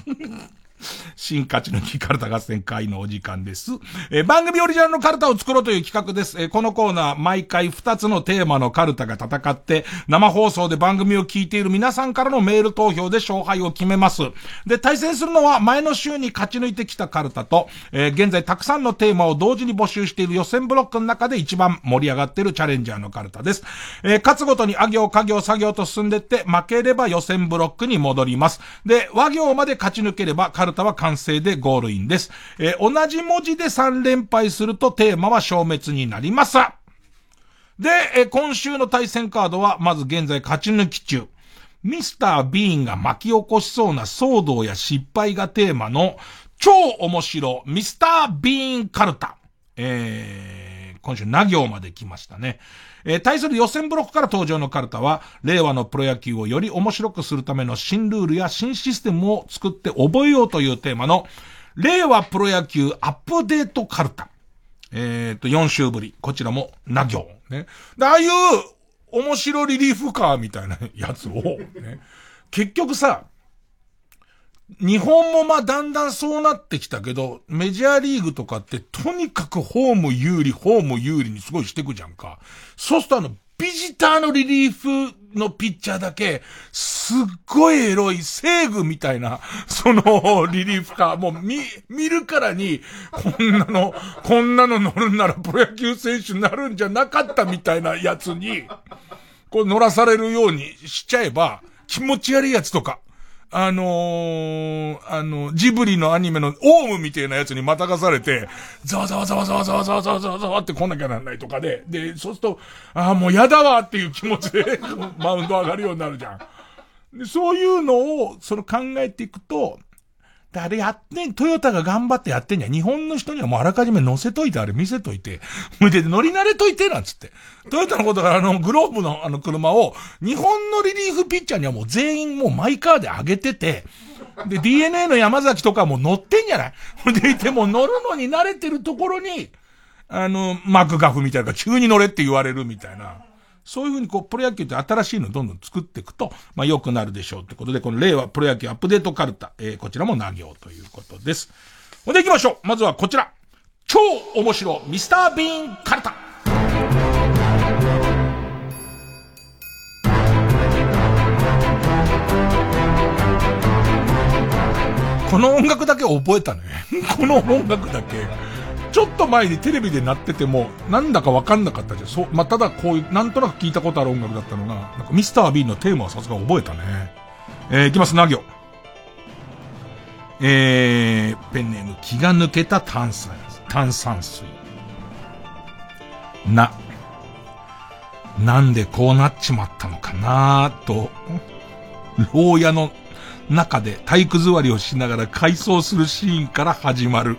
新勝ち抜きカルタ合戦会のお時間です。えー、番組オリジナルのカルタを作ろうという企画です。えー、このコーナー、毎回2つのテーマのカルタが戦って、生放送で番組を聞いている皆さんからのメール投票で勝敗を決めます。で、対戦するのは前の週に勝ち抜いてきたカルタと、えー、現在たくさんのテーマを同時に募集している予選ブロックの中で一番盛り上がっているチャレンジャーのカルタです。えー、勝つごとにあ行、家行、作業と進んでって、負ければ予選ブロックに戻ります。で、和行まで勝ち抜ければカルタは完成でゴールインです。えー、同じ文字で3連敗するとテーマは消滅になります。で、えー、今週の対戦カードは、まず現在勝ち抜き中。ミスター・ビーンが巻き起こしそうな騒動や失敗がテーマの超面白ミスター・ビーン・カルタ。えー、今週、な行まで来ましたね。えー、対する予選ブロックから登場のカルタは、令和のプロ野球をより面白くするための新ルールや新システムを作って覚えようというテーマの、令和プロ野球アップデートカルタ。えっ、ー、と、4週ぶり。こちらも、な行。ね。で、ああいう、面白リリーフカーみたいなやつを、ね。結局さ、日本もまあだんだんそうなってきたけど、メジャーリーグとかってとにかくホーム有利、ホーム有利にすごいしてくじゃんか。そうするとあの、ビジターのリリーフのピッチャーだけ、すっごいエロい、セーグみたいな、その、リリーフか、もう見、見るからに、こんなの、こんなの乗るんならプロ野球選手になるんじゃなかったみたいなやつに、こう乗らされるようにしちゃえば、気持ち悪いやつとか、あのー、あの、ジブリのアニメのオウムみたいなやつにまたがされて、ざわざわざわざわざわざわざわざわざわって来なきゃなんないとかで、で、そうすると、ああ、もうやだわっていう気持ちでマウンド上がるようになるじゃん。で、そういうのを、その考えていくと、で、あれやってん、トヨタが頑張ってやってんじゃん。日本の人にはもうあらかじめ乗せといて、あれ見せといて、無で乗り慣れといて、なんつって。トヨタのことからあの、グローブのあの車を、日本のリリーフピッチャーにはもう全員もうマイカーで上げてて、で、DNA の山崎とかも乗ってんじゃない？でいても乗るのに慣れてるところに、あの、マクガフみたいな急に乗れって言われるみたいな。そういうふうにこう、プロ野球って新しいのどんどん作っていくと、まあ良くなるでしょうってことで、この令和プロ野球アップデートカルタ、えー、こちらも投行ということです。ほんで行きましょう。まずはこちら。超面白ミスター・ビーン・カルタ。この音楽だけ覚えたね。<laughs> この音楽だけ。ちょっと前にテレビで鳴ってても、なんだかわかんなかったじゃん。そう、まあ、ただこういう、なんとなく聞いたことある音楽だったのが、なんかミスター・ビーンのテーマはさすが覚えたね。えー、いきます、な行。えー、ペンネーム、気が抜けた炭酸、炭酸水。な、なんでこうなっちまったのかなと、牢屋の中で体育座りをしながら回想するシーンから始まる。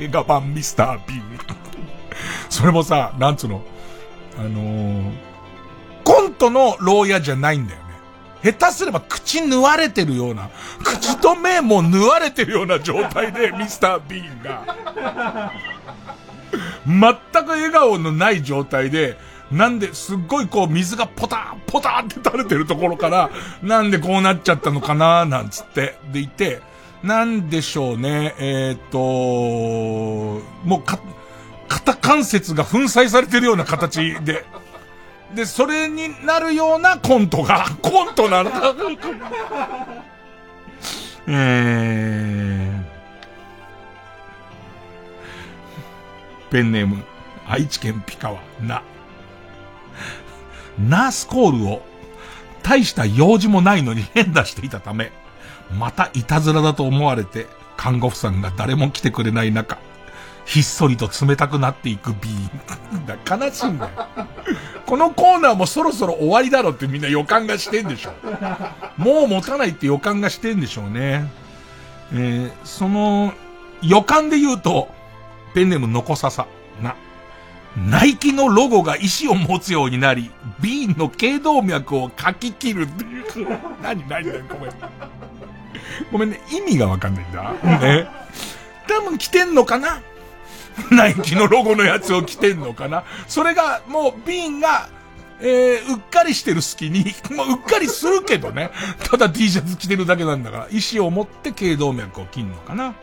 映画版ミスター・ビーン。それもさ、なんつうの、あのー、コントの牢屋じゃないんだよね。下手すれば口縫われてるような、口と目も縫われてるような状態でミスター・ビーンが、全く笑顔のない状態で、なんで、すっごいこう水がポターポターって垂れてるところから、なんでこうなっちゃったのかななんつって、でいて、なんでしょうね、えっ、ー、と、もうか、肩関節が粉砕されてるような形で、で、それになるようなコントが、コントなのか。えー、ペンネーム、愛知県ピカワ、な。ナースコールを、大した用事もないのに変出していたため、またいたずらだと思われて、看護婦さんが誰も来てくれない中、ひっそりと冷たくなっていくビーン。悲しいんだよ。このコーナーもそろそろ終わりだろってみんな予感がしてんでしょ。もう持たないって予感がしてんでしょうね。えー、その、予感で言うと、ペンネームのこささ、な。ナイキのロゴが意志を持つようになり、ビーンの頸動脈をかき切るっていう。何何何ごめん。ごめんね、意味がわかんないんだ。ね。多分着てんのかな？ナイキのロゴのやつを着てんのかな？それが、もう、ビーンが、えー、うっかりしてる隙に、もううっかりするけどね。ただ T シャツ着てるだけなんだから、意志を持って頸動脈を切んのかな？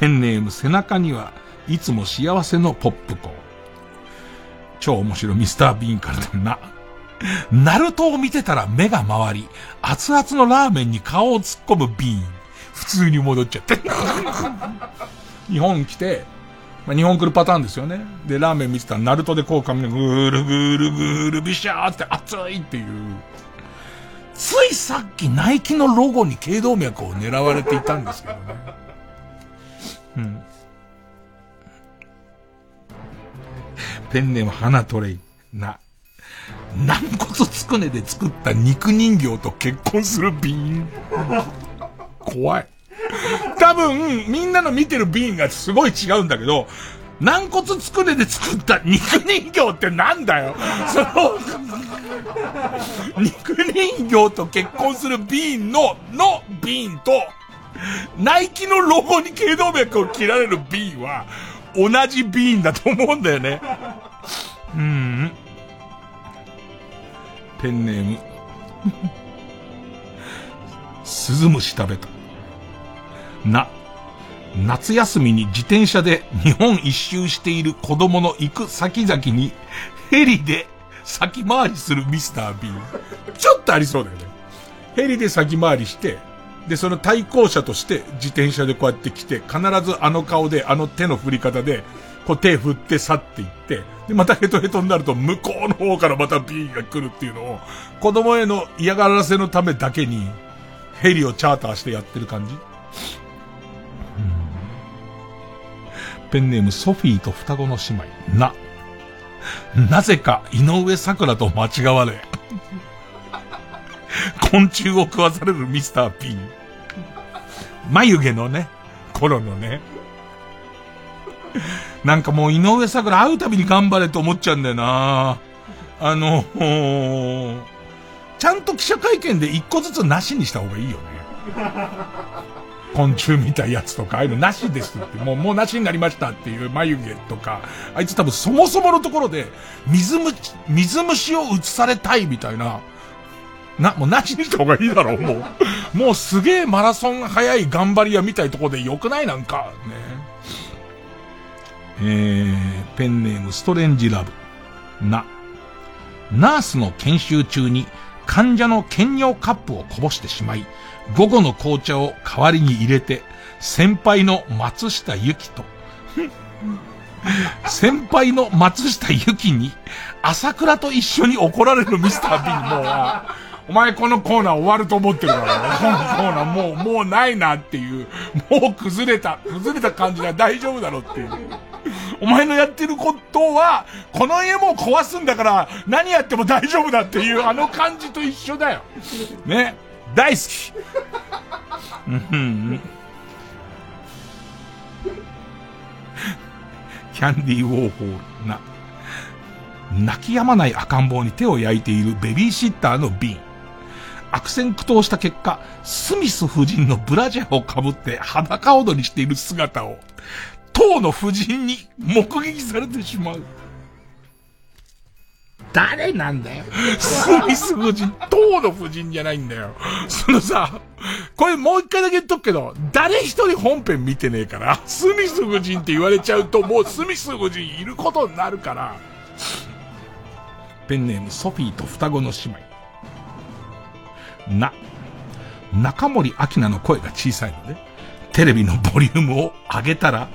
ペンネーム背中にはいつも幸せのポップコーン。超面白いミスター・ビーンからだな。ナルトを見てたら目が回り、熱々のラーメンに顔を突っ込むビーン。普通に戻っちゃって。<laughs> 日本来て、まあ、日本来るパターンですよね。で、ラーメン見てたら、ナルトでこう髪のぐーるぐーるぐーるビシャーって熱いっていう。ついさっきナイキのロゴに頸動脈を狙われていたんですけどね。うん。ペンネーム花トレイ。な。軟骨つくねで作った肉人形と結婚するビーン。怖い。多分、みんなの見てるビーンがすごい違うんだけど、軟骨つくねで作った肉人形ってなんだよその、肉人形と結婚するビーンの、のビーンと、ナイキのロゴに頸動脈を切られるビーンは、同じビーンだと思うんだよね。うん。ペンネーム。スズムシ食べた。な、夏休みに自転車で日本一周している子供の行く先々に、ヘリで先回りするミスター B。ちょっとありそうだよね。ヘリで先回りして、で、その対向車として自転車でこうやって来て、必ずあの顔で、あの手の振り方で、こう手振って去っていって、で、またヘトヘトになると向こうの方からまた B が来るっていうのを、子供への嫌がらせのためだけに、ヘリをチャーターしてやってる感じペンネームソフィーと双子の姉妹。な。なぜか井上桜と間違われ。<laughs> 昆虫を食わされるミスター P。眉毛のね、頃のね。<laughs> なんかもう井上桜会うたびに頑張れと思っちゃうんだよなあの、ちゃんと記者会見で一個ずつなしにした方がいいよね。<laughs> 昆虫みたいやつとか、ああいうのなしですって、もう、もうなしになりましたっていう眉毛とか、あいつ多分そもそものところで、水虫、水虫を移されたいみたいな、な、もうなしにした方がいいだろう、もう。もうすげえマラソン早い頑張り屋みたいとこでよくない？なんか、ね。えー、ペンネームストレンジラブ。な。ナースの研修中に患者の兼用カップをこぼしてしまい、午後の紅茶を代わりに入れて、先輩の松下由紀と、<laughs> 先輩の松下由紀に、朝倉と一緒に怒られるミスター・ビンもう、お前このコーナー終わると思ってるから、このコーナーもう、もうないなっていう、もう崩れた、崩れた感じが大丈夫だろっていう。お前のやってることは、この家も壊すんだから、何やっても大丈夫だっていう、あの感じと一緒だよ。ね。大好き。うん。キャンディーウォーホールな。泣き止まない赤ん坊に手を焼いているベビーシッターのビン。悪戦苦闘した結果、スミス夫人のブラジャーをかぶって裸踊りしている姿を、当の夫人に目撃されてしまう。誰なんだよ。スミス夫人、当の夫人じゃないんだよ。そのさ、これもう一回だけ言っとくけど、誰一人本編見てねえから、スミス夫人って言われちゃうと、もうスミス夫人いることになるから。ペンネームソフィーと双子の姉妹。な、中森明菜の声が小さいので、テレビのボリュームを上げたら、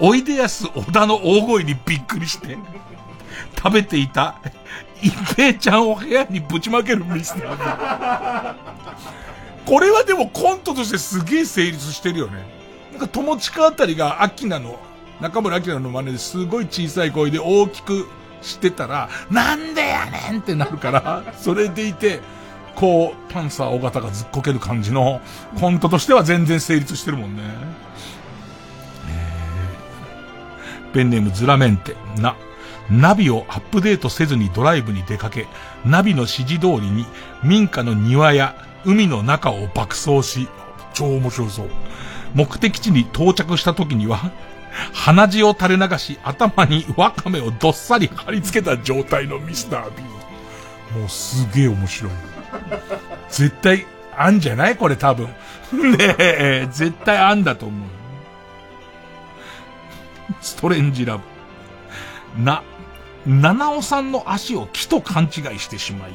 おいでやす小田の大声にびっくりして、食べていた一平ちゃんを部屋にぶちまけるミスター。これはでもコントとしてすげえ成立してるよね。なんか友近あたりがアキナの、中村アキナの真似ですごい小さい声で大きくしてたら、なんでやねんってなるから、それでいて、こう、パンサー尾形がずっこける感じのコントとしては全然成立してるもんね。えー、ペンネームズラメンテ、な。ナビをアップデートせずにドライブに出かけ、ナビの指示通りに民家の庭や海の中を爆走し、超面白そう。目的地に到着した時には、鼻血を垂れ流し、頭にワカメをどっさり貼り付けた状態のミスター B。もうすげえ面白い。絶対、あんじゃない？これ多分。<laughs> ねえ、絶対あんだと思う。ストレンジラブ。な、七尾さんの足を木と勘違いしてしまい、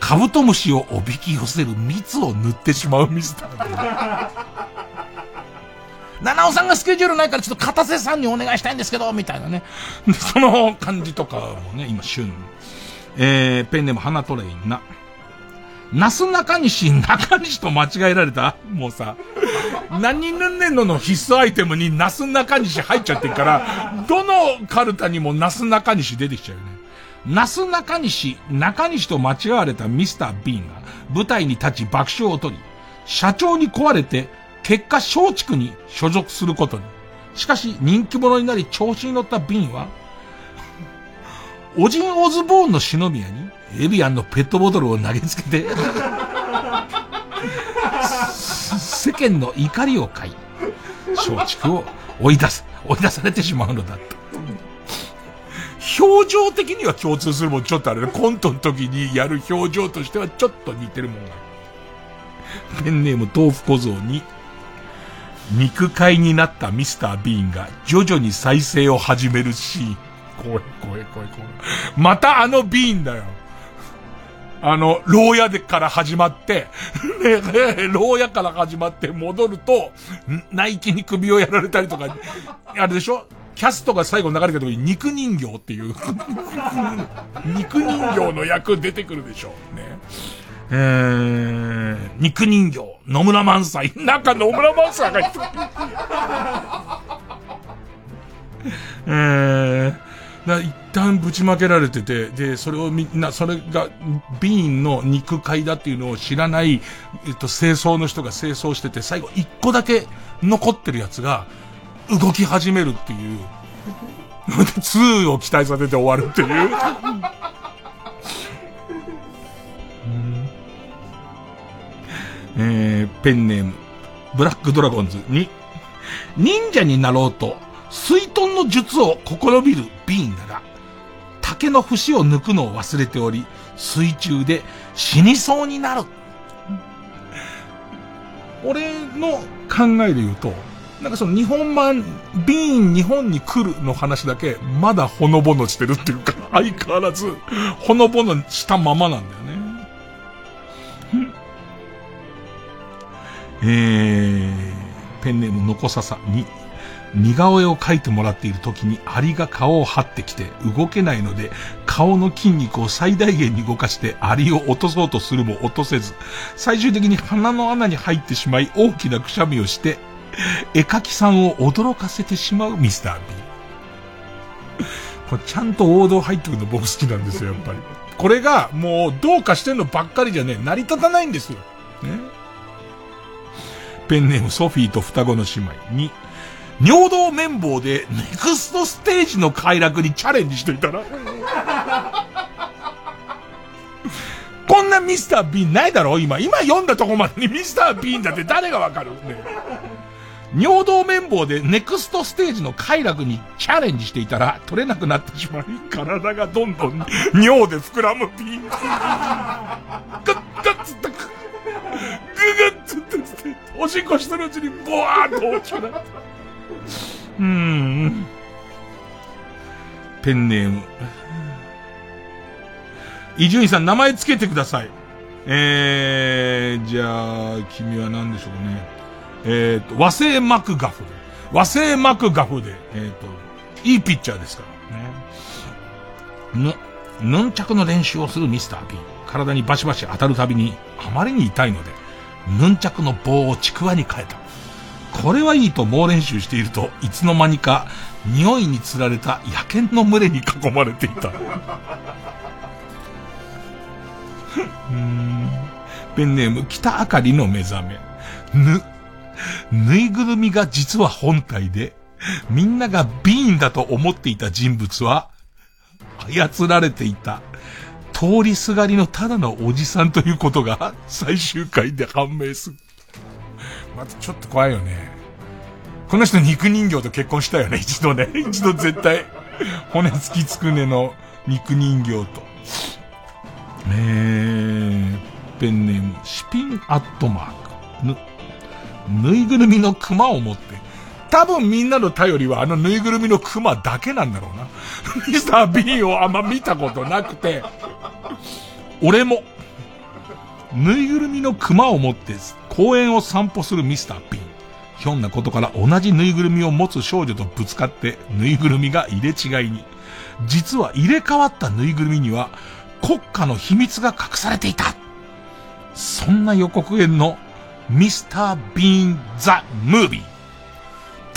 カブトムシをおびき寄せる蜜を塗ってしまうミスター。<laughs> 七尾さんがスケジュールないからちょっと片瀬さんにお願いしたいんですけど、みたいなね。<laughs> その感じとかもね、今旬。えー、ペンネーム花トレインな。なす中西、<laughs> 中西と間違えられた？もうさ、何ぬんねんのの必須アイテムになす中西入っちゃってるから、どのカルタにもなす中西出てきちゃうよね。なす中西、中西と間違われたミスター・ビーンが舞台に立ち爆笑を取り、社長に壊れて、結果松竹に所属することに。しかし人気者になり調子に乗ったビーンは、オジン・オズボーンの篠宮に、エビアンのペットボトルを投げつけて、世間の怒りを買い、松竹を追い出す、追い出されてしまうのだった。表情的には共通するもんちょっとあれね。コントの時にやる表情としてはちょっと似てるもん。ペンネーム豆腐小僧に、肉塊になったミスター・ビーンが徐々に再生を始めるシーン。怖い怖い怖い怖い。またあのビーンだよ。あの、牢屋でから始まって、<laughs> 牢屋から始まって戻ると、ナイキに首をやられたりとか、あれでしょ？キャストが最後流れた時に肉人形っていう、<laughs> 肉人形の役出てくるでしょうね。えー、肉人形、野村萬斎。なんか野村萬斎がえー、な一旦ぶちまけられてて、で、それをみんな、それが、ビーンの肉塊だっていうのを知らない、えっと、清掃の人が清掃してて、最後一個だけ残ってるやつが、動き始めるっていう。<laughs> 2を期待させて終わるっていう。えー、ペンネーム、ブラックドラゴンズに、忍者になろうと、水遁の術を試みるビーンだが、竹の節を抜くのを忘れており、水中で死にそうになる。俺の考えで言うと、なんかその日本版、ビーン日本に来るの話だけ、まだほのぼのしてるっていうか、<laughs> 相変わらず、ほのぼのしたままなんだよね。えー、ペンネームのこささに、似顔絵を描いてもらっている時にアリが顔を張ってきて動けないので顔の筋肉を最大限に動かしてアリを落とそうとするも落とせず最終的に鼻の穴に入ってしまい大きなくしゃみをして絵描きさんを驚かせてしまうミスター B。これちゃんと王道入ってくるの僕好きなんですよ、やっぱり。これがもうどうかしてんのばっかりじゃね、成り立たないんですよ。ね。ペンネームソフィーと双子の姉妹に、尿道綿棒でネクストステージの快楽にチャレンジしといたら。こんなミスター・ビーンないだろ？今。今読んだとこまでにミスター・ビーンだって誰がわかる？ね。尿道綿棒でネクストステージの快楽にチャレンジしていたら取れなくなってしまい、体がどんどん尿で膨らむビーン。ガッガッつったググッつってつって、おしっこしてるうちにボワーっと大きくなった。ペンネーム。伊集院さん名前つけてください。えー、じゃあ、君は何でしょうね。えっ、ー、と、和製マクガフで。和製マクガフで、えっ、ー、と、いいピッチャーですからね。ぬ、ヌンチャクの練習をするミスター B。体にバシバシ当たるたびに、あまりに痛いので、ヌンチャクの棒をちくわに変えた。これはいいと猛練習していると、いつの間にか、匂いにつられた野犬の群れに囲まれていた。ペンネーム、北あかりの目覚め。ぬ、ぬいぐるみが実は本体で、みんながビーンだと思っていた人物は、操られていた、通りすがりのただのおじさんということが最終回で判明する。まずちょっと怖いよね。この人肉人形と結婚したよね、<laughs> 一度ね。一度絶対。骨付きつくねの肉人形と。えー、ペンネーム、シピンアットマーク。ぬ、ぬいぐるみの熊を持って、多分みんなの頼りはあのぬいぐるみの熊だけなんだろうな。ミスター・ビーンをあんま見たことなくて、俺も、ぬいぐるみの熊を持って公園を散歩するミスター・ピン。ひょんなことから同じぬいぐるみを持つ少女とぶつかってぬいぐるみが入れ違いに。実は入れ替わったぬいぐるみには国家の秘密が隠されていた。そんな予告編のミスター・ビーン・ザ・ムービー。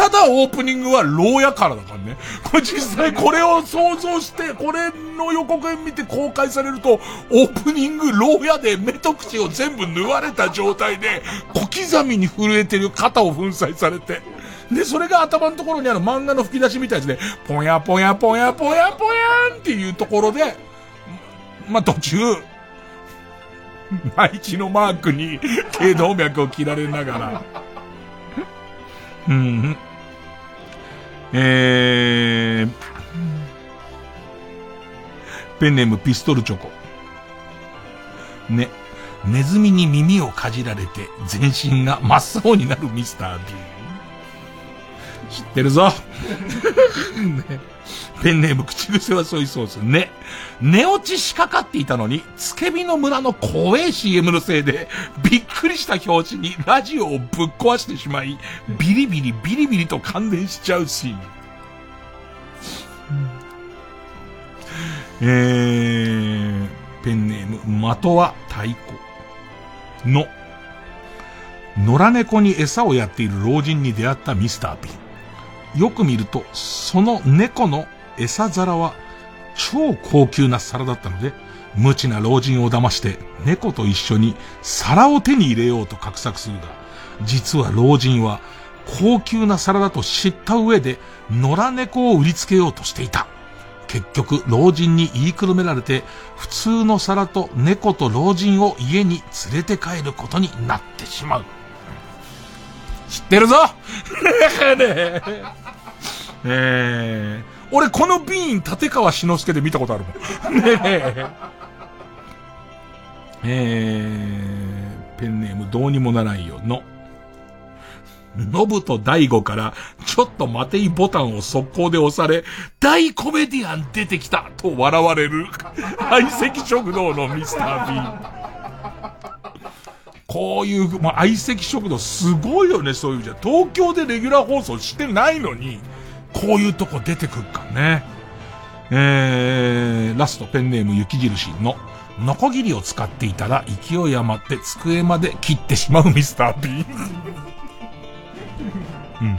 ただオープニングは牢屋からだからね。これ実際これを想像して、これの予告編見て公開されると、オープニング牢屋で目と口を全部縫われた状態で、小刻みに震えてる肩を粉砕されて。で、それが頭のところにある漫画の吹き出しみたいですね。ぽやぽやぽやぽやぽやんっていうところで、ま、途中、内地のマークに頸動脈を切られながら、うん。えー、ペンネームピストルチョコ。ね。ネズミに耳をかじられて全身が真っ青になるミスター D。知ってるぞ。ね <laughs> ペンネーム口癖はソイソース。ね。寝落ちしかかっていたのに、つけびの村の怖え CM のせいで、びっくりした表紙にラジオをぶっ壊してしまい、ビリビリビリビリと感電しちゃうシーン。えー、ペンネーム、的は太鼓。の、野良猫に餌をやっている老人に出会ったミスター・ビン。よく見ると、その猫の餌皿は超高級な皿だったので、無知な老人を騙して猫と一緒に皿を手に入れようと画策するが、実は老人は高級な皿だと知った上で野良猫を売りつけようとしていた。結局、老人に言いくるめられて、普通の皿と猫と老人を家に連れて帰ることになってしまう。知ってるぞ <laughs> ねえ。俺このビーン立川志の輔で見たことあるもん。<laughs> ねえ。えー、ペンネームどうにもならんよの。ノブと大悟から、ちょっと待ていボタンを速攻で押され、大コメディアン出てきたと笑われる、相席食堂のミスター・ビーン。こういう、まあ、相席食堂すごいよね、そういうじゃ。東京でレギュラー放送してないのに、こういうとこ出てくるかね。えー、ラストペンネーム雪印の、ノコギリを使っていたら勢い余って机まで切ってしまうミスター B。うん。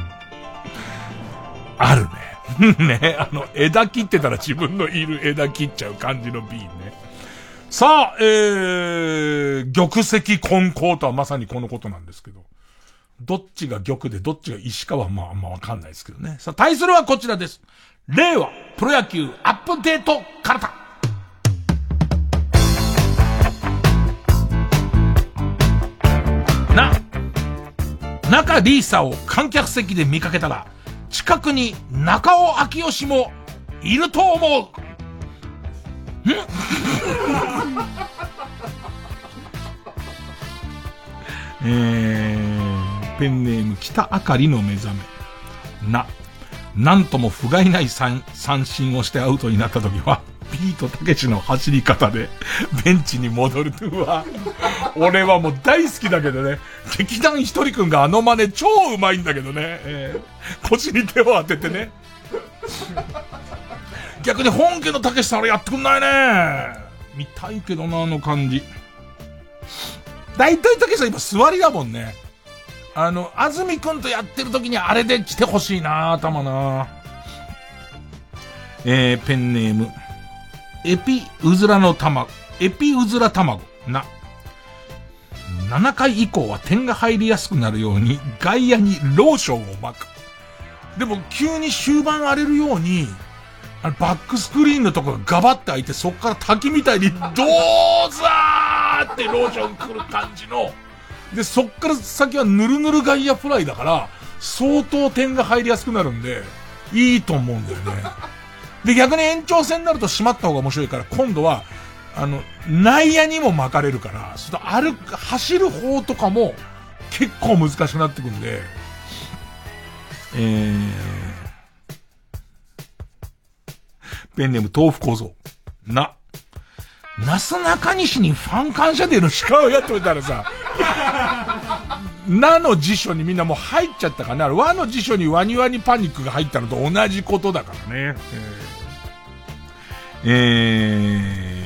あるね。<laughs> ね、あの、枝切ってたら自分のいる枝切っちゃう感じの B ね。さあ、えー、玉石混交とはまさにこのことなんですけど。どっちが玉でどっちが石かはまああんまわかんないですけどね。さあ、対するはこちらです。令和プロ野球アップデートカルタ。な、中リーサを観客席で見かけたら、近くに中尾明義もいると思う。ん？<laughs> えー、ペンネーム北あかりの目覚め。な、なんとも不甲斐ない三三振をしてアウトになった時は、ビートたけしの走り方で、ベンチに戻る。うわ、俺はもう大好きだけどね、劇団ひとりくんがあの真似超うまいんだけどね、えー、腰に手を当ててね。逆に本家のたけしさんあれやってくんないね。見たいけどな、あの感じ。大体たけしさん今座りだもんね。あの、安住くんとやってる時にあれで来てほしいな頭なえー、ペンネーム。エピウズラの卵、エピウズラ卵、な。7回以降は点が入りやすくなるように外野にローションを巻く。でも急に終盤荒れるように、あのバックスクリーンのところがガバって開いてそっから滝みたいにドーザーってローション来る感じの、で、そっから先はぬるぬる外野フライだから、相当点が入りやすくなるんで、いいと思うんだよね。で、逆に延長戦になると閉まった方が面白いから、今度は、あの、内野にも巻かれるから、その歩く、走る方とかも結構難しくなってくんで、えー、ペンネーム豆腐構造。な。なすなかにしにファン感謝デーの鹿をやっておいたらさ、なの辞書にみんなもう入っちゃったかな。和の辞書にワニワニパニックが入ったのと同じことだからね。えー、え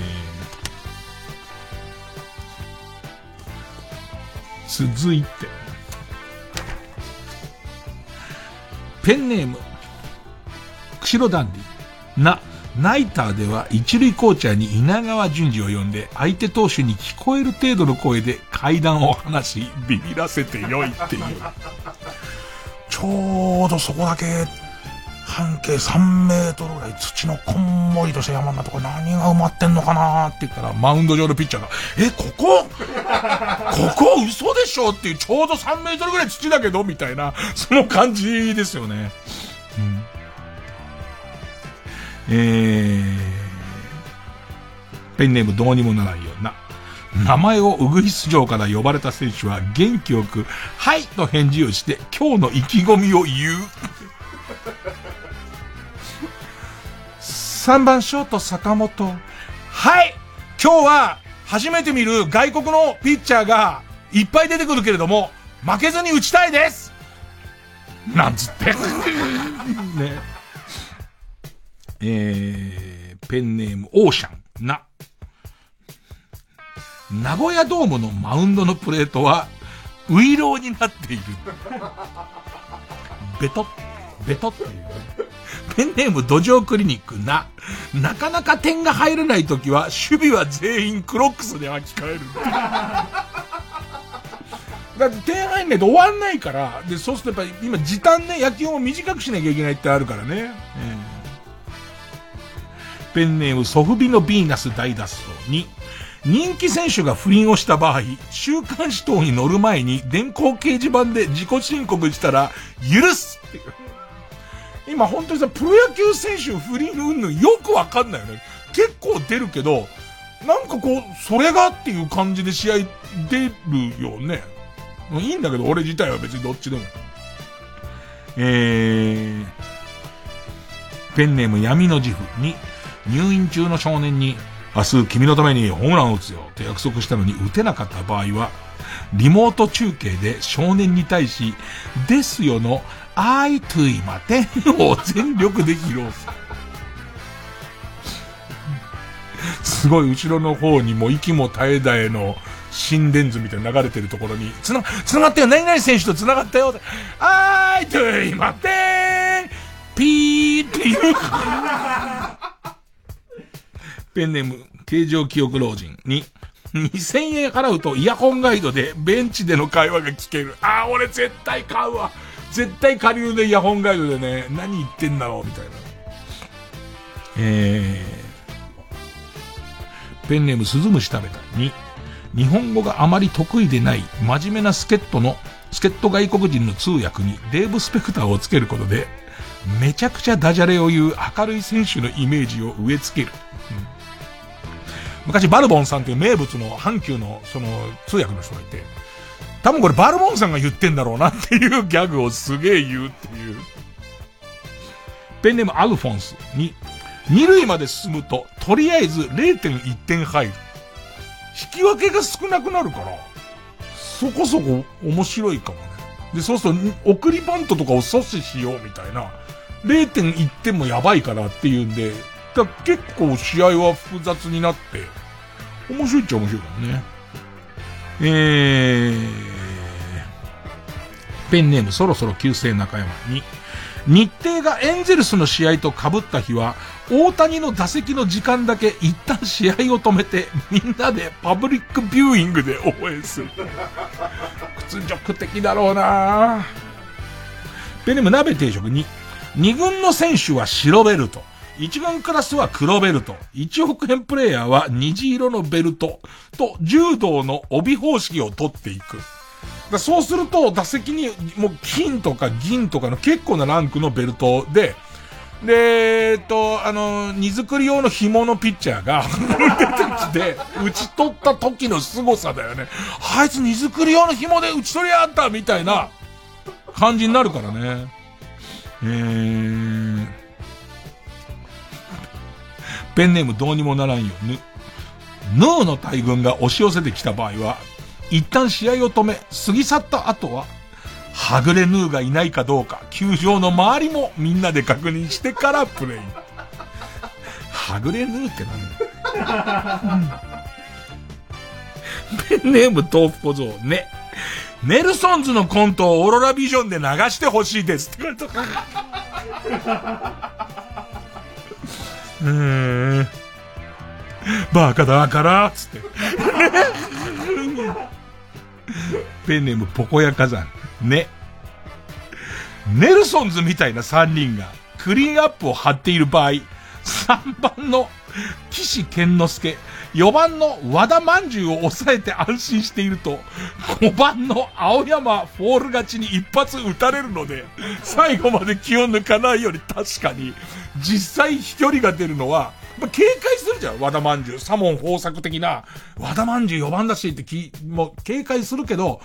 ー、続いて、ペンネーム、釧路ダンディ、な、ナイターでは一塁コーチャーに稲川淳二を呼んで、相手投手に聞こえる程度の声で階段を話し、ビビらせてよいっていう。ちょうどそこだけ、半径3メートルぐらい土のこんもりとした山のとこ何が埋まってんのかなって言ったら、マウンド上のピッチャーが、え、ここ？ここ嘘でしょ？っていう、ちょうど3メートルぐらい土だけどみたいな、その感じですよね。うんえー、ペンネームどうにもならんような。名前をウグイス城から呼ばれた選手は元気よく、はいと返事をして今日の意気込みを言う。3番ショート坂本。はい今日は初めて見る外国のピッチャーがいっぱい出てくるけれども、負けずに打ちたいですなんつって。<laughs> ね。えー、ペンネームオーシャン、な。名古屋ドームのマウンドのプレートは、ウイローになっている。<laughs> ベト、ベトっていう、ペンネーム土壌クリニックな。なかなか点が入らないときは、守備は全員クロックスで履き替える。<laughs> だって点入んないと終わんないから、で、そうするとやっぱり今時短ね、野球を短くしなきゃいけないってあるからね。ペンネームソフビのヴィーナス大脱走に、人気選手が不倫をした場合、週刊誌等に載る前に電光掲示板で自己申告したら、許すっていう。今本当にさ、プロ野球選手不倫うんぬんよくわかんないよね。結構出るけど、なんかこう、それがっていう感じで試合出るよね。いいんだけど、俺自体は別にどっちでも。えー、ペンネーム闇の自負に、入院中の少年に、明日君のためにホームランを打つよって約束したのに打てなかった場合は、リモート中継で少年に対し、ですよの、あいといまてを全力で披露する。すごい後ろの方にも息も絶え絶えの心電図みたいな流れてるところに、つな、つながったよ何々選手とつながったよあーいといまてピーっていう。ペンネーム、形状記憶老人に、2000円払うとイヤホンガイドでベンチでの会話が聞ける。ああ、俺絶対買うわ。絶対下流でイヤホンガイドでね、何言ってんだろう、みたいな。えー、ペンネーム鈴虫食べたに、日本語があまり得意でない真面目な助っ人の助っ人外国人の通訳にデーブ・スペクターをつけることで、めちゃくちゃダジャレを言う明るい選手のイメージを植え付ける。昔バルボンさんっていう名物の阪急のその通訳の人がいて、多分これバルボンさんが言ってんだろうなっていうギャグをすげえ言うっていう。ペンネームアルフォンスに、二塁まで進むと、とりあえず0.1点入る。引き分けが少なくなるから、そこそこ面白いかもね。で、そうすると、送りバントとかを阻止しようみたいな、0.1点もやばいからっていうんで、だ結構試合は複雑になって、面白いっちゃ面白いかもね。えー、ペンネームそろそろ旧姓中山に、日程がエンゼルスの試合と被った日は、大谷の打席の時間だけ一旦試合を止めて、みんなでパブリックビューイングで応援する。屈辱的だろうなペンネーム鍋定食に、二軍の選手は白ベルト。一軍クラスは黒ベルト。1億円プレイヤーは虹色のベルト。と、柔道の帯方式を取っていく。そうすると、打席にもう金とか銀とかの結構なランクのベルトで、で、えっと、あの、荷造り用の紐のピッチャーが <laughs> 出てきて、打ち取った時の凄さだよね。あいつ荷造り用の紐で打ち取りやったみたいな感じになるからね。えー、ペンネームどうにもならんよ。ぬ、ヌーの大群が押し寄せてきた場合は、一旦試合を止め、過ぎ去った後は、はぐれヌーがいないかどうか、球場の周りもみんなで確認してからプレイ。はぐれヌーって何？ペンネーム豆腐小僧、ね。ネルソンズのコントをオーロラビジョンで流してほしいですって書いてうーん。バカだからつって。ペンネームポコヤ火山。ね。ネルソンズみたいな3人がクリーンアップを張っている場合、3番の岸健之助、4番の和田まんじゅうを抑えて安心していると、5番の青山フォール勝ちに一発撃たれるので、最後まで気を抜かないより確かに、実際飛距離が出るのは、まあ、警戒するじゃん、和田まんじゅう。サモン豊作的な、和田まんじゅう4番だしってき、もう警戒するけど、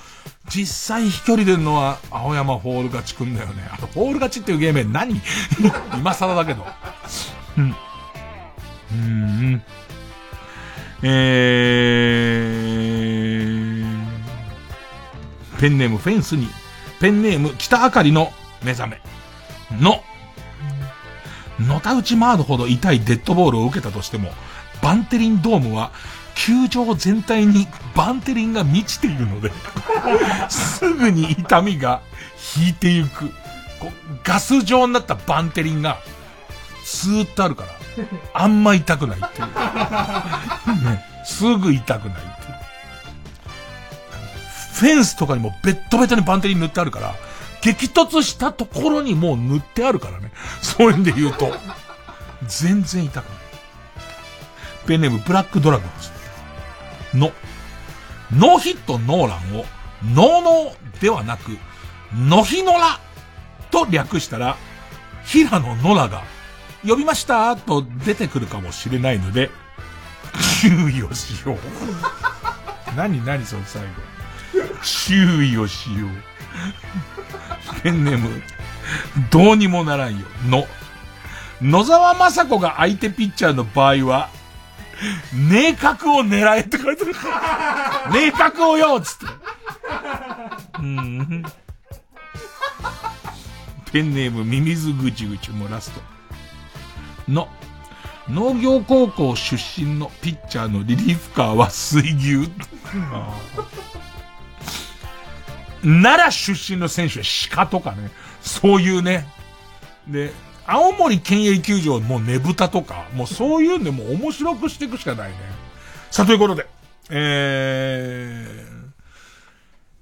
実際飛距離出るのは、青山フォール勝ちくんだよね。あと、フォール勝ちっていうゲーム何？<laughs> 今更だけど。うん。うん。えー、ペンネームフェンスに、ペンネーム北あかりの目覚めの、のたうち回るほど痛いデッドボールを受けたとしても、バンテリンドームは、球場全体にバンテリンが満ちているのですぐに痛みが引いていく。ガス状になったバンテリンが、スーッとあるから、あんま痛くないっていう。ね、すぐ痛くないっていう。フェンスとかにもベッドベトにバンテリン塗ってあるから、激突したところにもう塗ってあるからね。そういうんで言うと、全然痛くない。ペンネームブラックドラゴンズの、ノーヒットノーランを、ノーノーではなく、ノヒノラと略したら、平野ノラが、呼びましたと出てくるかもしれないので、注意をしよう。何何その最後。注意をしよう。<laughs> ペンネーム、どうにもならんよ。の、野沢雅子が相手ピッチャーの場合は、明確を狙えって書いてる。<laughs> 明確をよっつって。うん。ペンネームミミズぐちぐちもラスト。の、農業高校出身のピッチャーのリリーフカーは水牛。奈良出身の選手は鹿とかね、そういうね。で、青森県営球場もうねぶたとか、もうそういうんでも面白くしていくしかないね。さあ、ということで、えー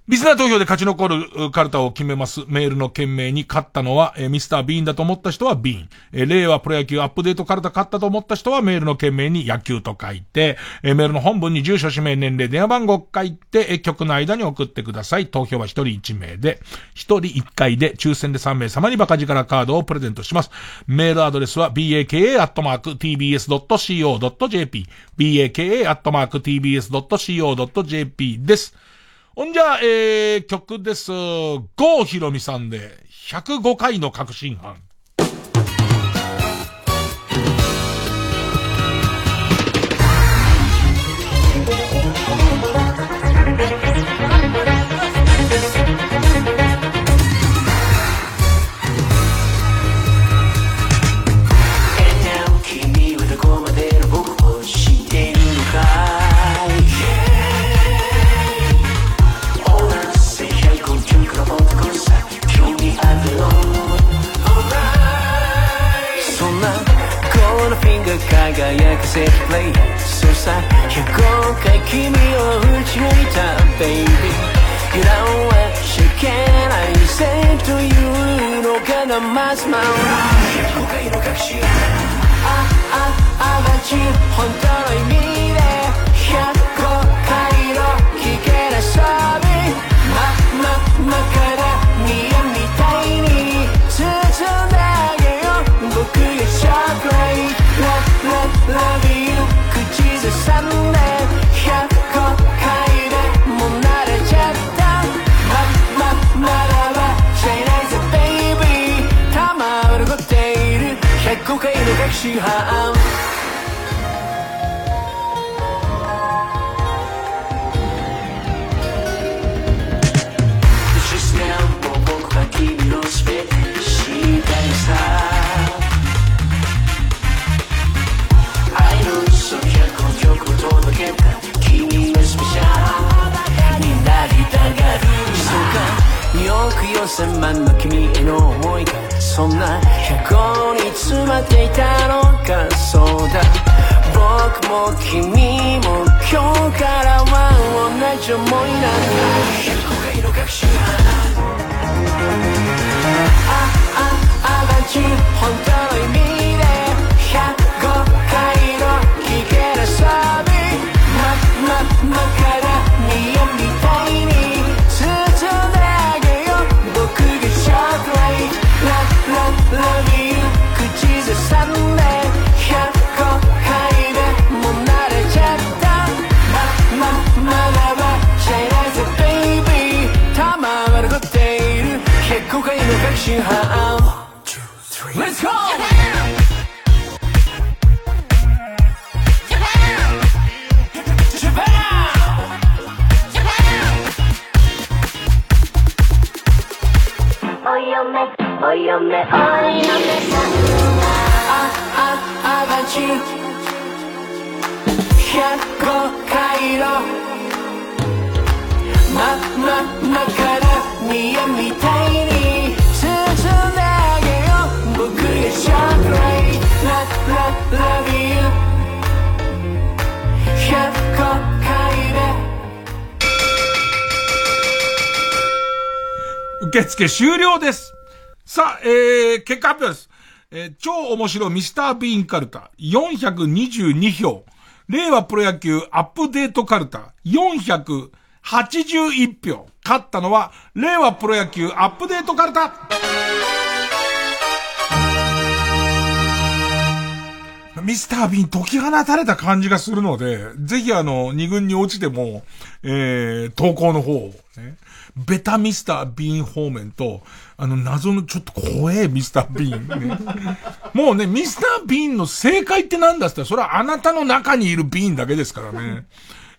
リスナー投票で勝ち残るカルタを決めます。メールの件名に勝ったのは、えーミスター・ビーンだと思った人はビーン。えー令和プロ野球アップデートカルタ勝ったと思った人はメールの件名に野球と書いて、えーメールの本文に住所、氏名、年齢、電話番号を書いて、えー曲の間に送ってください。投票は1人1名で、1人1回で抽選で3名様にバカ力カードをプレゼントします。メールアドレスは baka.tbs.co.jp baka.tbs.co.jp です。ほんじゃ、えー、曲です。郷ひろみさんで、105回の確信犯。輝かせるプレイそうさ105回君を打ち抜いた Baby. 油断はしちゃいけないぜというのがなまずま105回の確信あああがち本当の意味で105回の聞けなさびャルになりたがるそうかよく寄せ万の君への思いがそんな100に詰まっていたのか。そうだ。僕も君も今日からは同じ思いなんだ。100の確信あああがち。本当回の確信犯 Let's go! Japan! お嫁お嫁お嫁さんあああがち105回のまままから見えみたいに受付終了です。さあ、えー、結果発表です。えー超面白いミスター・ビーンカルタ、422票。令和プロ野球アップデートカルタ、481票。勝ったのは、令和プロ野球アップデートカルタミスター・ビン解き放たれた感じがするので、ぜひあの、二軍に落ちても、えー、投稿の方を、ね、ベタミスター・ビン方面と、あの、謎のちょっと怖えミスター・ビン、ね。<laughs> もうね、ミスター・ビンの正解って何だって言ったら、それはあなたの中にいるビンだけですからね。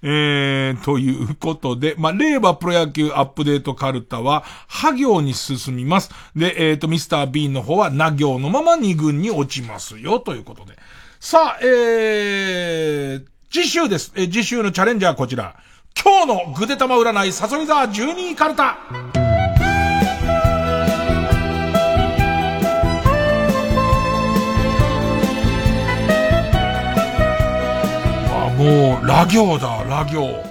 えー、ということで、まあ、令和プロ野球アップデートカルタは、破行に進みます。で、えーと、ミスター・ビーンの方は、な行のまま二軍に落ちますよ、ということで。さあ、えー、次週です。えー次週のチャレンジャーはこちら。今日のぐでたま占い、さそり座12位カルタ。あ、もう、ラ行だ、ラ行。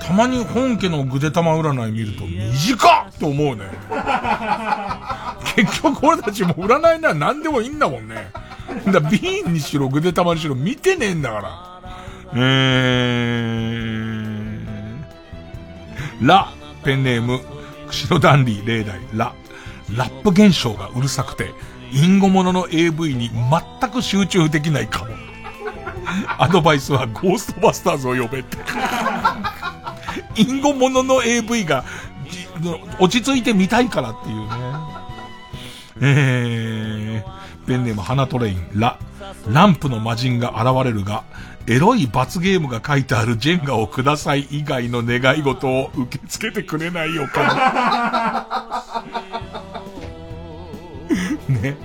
たまに本家のぐでたま占い見ると短っと思うね。<laughs> 結局俺たちも占いなら何でもいいんだもんね。<laughs> だビーンにしろぐでたまにしろ見てねえんだから。えー、ラ、ペンネーム、釧路ダンディ例題、ラ。ラップ現象がうるさくて、インゴものの AV に全く集中できないかも。アドバイスはゴーストバスターズを呼べって。インゴものの AV が、落ち着いて見たいからっていうね。えー、ペンネーム花トレイン、ラ。ランプの魔人が現れるが、エロい罰ゲームが書いてあるジェンガをください以外の願い事を受け付けてくれないよか。ね。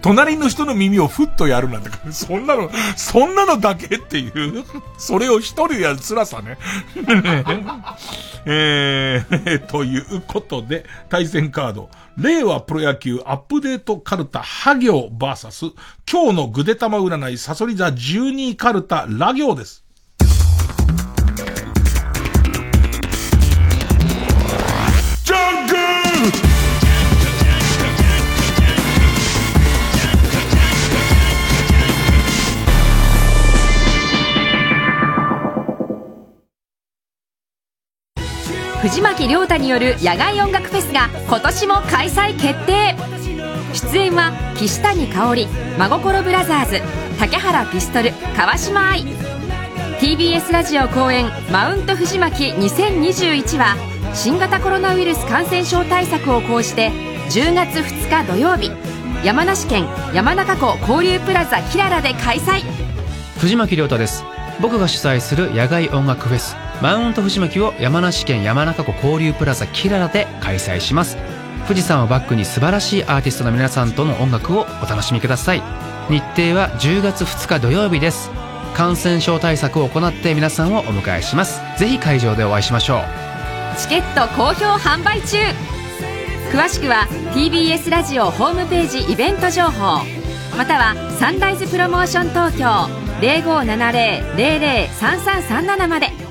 隣の人の耳をふっとやるなんて、そんなの、そんなのだけっていう、それを一人でやる辛さね。えー、ということで、対戦カード、令和プロ野球アップデートカルタ、ハ行バーサス、今日のぐでたま占い、サソリ座12カルタ、ラ行です。藤巻亮太による野外音楽フェスが今年も開催決定。出演は岸谷香織真心ブラザーズ竹原ピストル川島愛。TBS ラジオ公演「マウント藤巻2021」は新型コロナウイルス感染症対策を講じて10月2日土曜日山梨県山中湖交流プラザキララで開催。藤巻亮太です。僕が主催する野外音楽フェス。マウント藤巻を山梨県山中湖交流プラザキララで開催します。富士山をバックに素晴らしいアーティストの皆さんとの音楽をお楽しみください。日程は10月2日土曜日です。感染症対策を行って皆さんをお迎えします。ぜひ会場でお会いしましょう。チケット好評販売中。詳しくは TBS ラジオホームページイベント情報。またはサンライズプロモーション東京。0570-003337まで。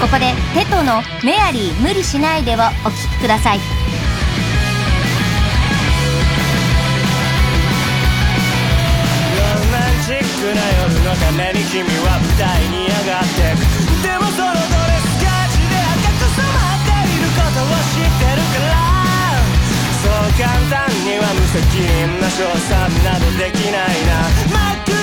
ここでテトの「メアリー無理しないで」をお聴きください。ロマンチックな夜のために君は舞台に上がってくでもそのドレスが血で赤く染まっていることを知ってるから。そう簡単には無責任な称賛などできないな。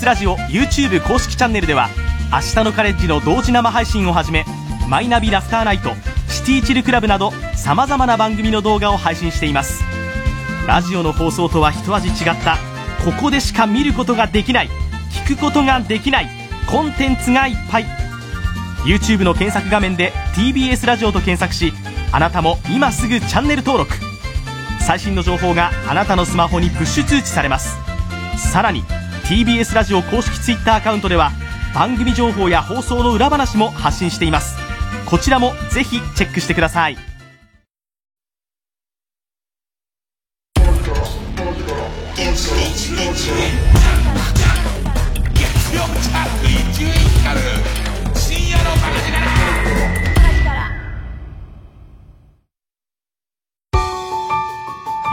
スラジオ YouTube 公式チャンネルでは明日のカレッジの同時生配信をはじめマイナビラフターナイトシティチルクラブなどさまざまな番組の動画を配信しています。ラジオの放送とは一味違ったここでしか見ることができない聞くことができないコンテンツがいっぱい。YouTube の検索画面で TBS ラジオと検索しあなたも今すぐチャンネル登録。最新の情報があなたのスマホにプッシュ通知されます。さらに TBS ラジオ公式 Twitter アカウントでは番組情報や放送の裏話も発信しています。こちらもぜひチェックしてください。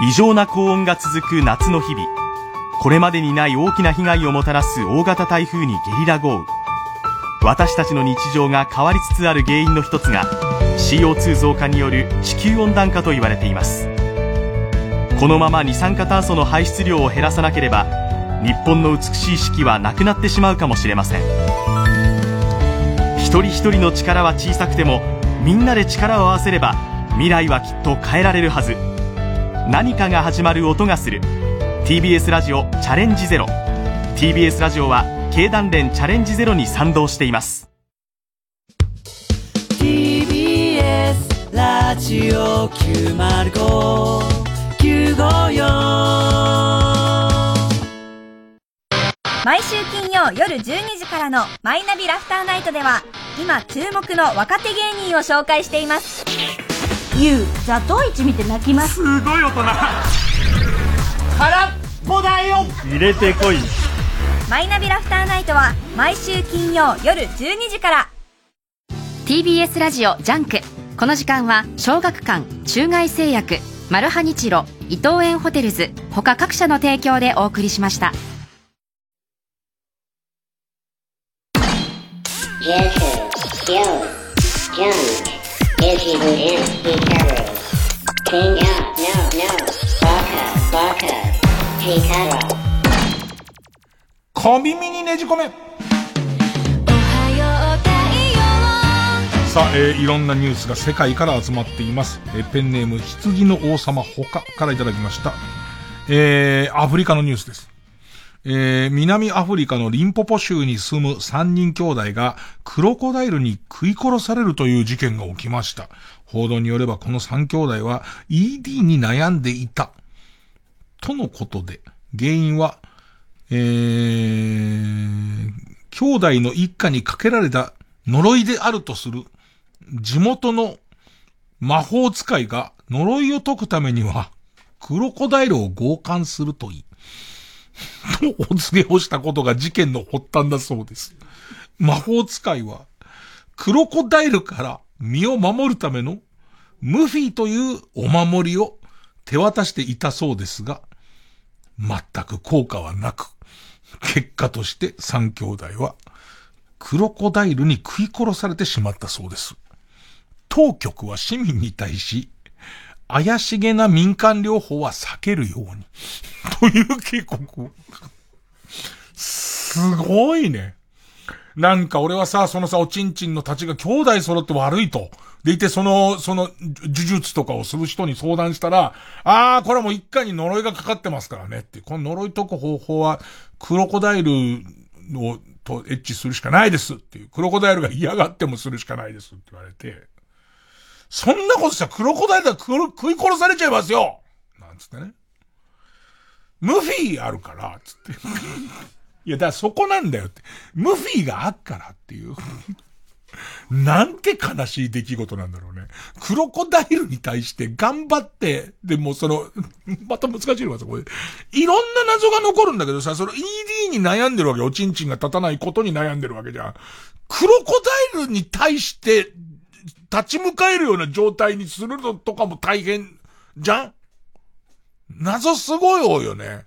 異常な高温が続く夏の日々。これまでにない大きな被害をもたらす大型台風にゲリラ豪雨。私たちの日常が変わりつつある原因の一つが CO2 増加による地球温暖化と言われています。このまま二酸化炭素の排出量を減らさなければ日本の美しい四季はなくなってしまうかもしれません。一人一人の力は小さくてもみんなで力を合わせれば未来はきっと変えられるはず。何かが始まる音がする。TBS ラジオチャレンジゼロ。TBS ラジオは経団連チャレンジゼロに賛同しています。TBS ラジオ905954毎週金曜夜12時からの「マイナビラフターナイト」では今注目の若手芸人を紹介しています。ユウザトウイチ見て泣きます。すごい大人空っぽだよ入れてこいマイナビラフターナイトは毎週金曜夜12時から TBS ラジオジャンクこの時間は小学館中外製薬マルハニチロ伊藤園ホテルズ他各社の提供でお送りしました小耳にねじ込めさあ、えーいろんなニュースが世界から集まっています。えーペンネーム、羊の王様他からいただきました。えーアフリカのニュースです。えー南アフリカのリンポポ州に住む3人兄弟がクロコダイルに食い殺されるという事件が起きました。報道によればこの3兄弟は ED に悩んでいた。とのことで、原因は、えー、兄弟の一家にかけられた呪いであるとする地元の魔法使いが呪いを解くためには、クロコダイルを強姦するといい。とお告げをしたことが事件の発端だそうです。魔法使いは、クロコダイルから身を守るためのムフィというお守りを手渡していたそうですが、全く効果はなく、結果として三兄弟は、クロコダイルに食い殺されてしまったそうです。当局は市民に対し、怪しげな民間療法は避けるように。という警告。すごいね。なんか俺はさ、そのさ、おちんちんのたちが兄弟揃って悪いと。でいて、その、その、呪術とかをする人に相談したら、あー、これもう一家に呪いがかかってますからねって。この呪い解く方法は、クロコダイルを、とエッチするしかないですっていう。クロコダイルが嫌がってもするしかないですって言われて。そんなことしたらクロコダイルが食い殺されちゃいますよなんつってね。ムフィーあるから、つって。いや、だからそこなんだよって。ムフィーがあっからっていう。なんて悲しい出来事なんだろうね。クロコダイルに対して頑張って、でもその、<laughs> また難しいのがさ、これ。いろんな謎が残るんだけどさ、その ED に悩んでるわけよ。おちんちんが立たないことに悩んでるわけじゃん。クロコダイルに対して、立ち向かえるような状態にするのとかも大変じゃん？謎すごい多いよね。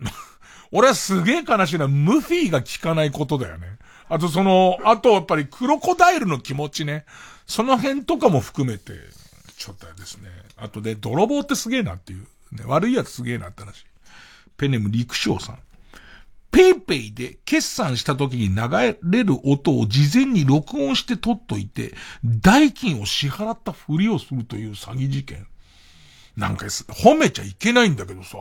<laughs> 俺はすげえ悲しいのは、ムフィーが効かないことだよね。あとその、あとやっぱりクロコダイルの気持ちね。その辺とかも含めて、ちょっとですね。あとで、泥棒ってすげえなっていう。ね、悪いやつすげえなって話。ペネム陸将さん。ペイペイで決算した時に流れる音を事前に録音して取っといて、代金を支払ったふりをするという詐欺事件。なんか褒めちゃいけないんだけどさ、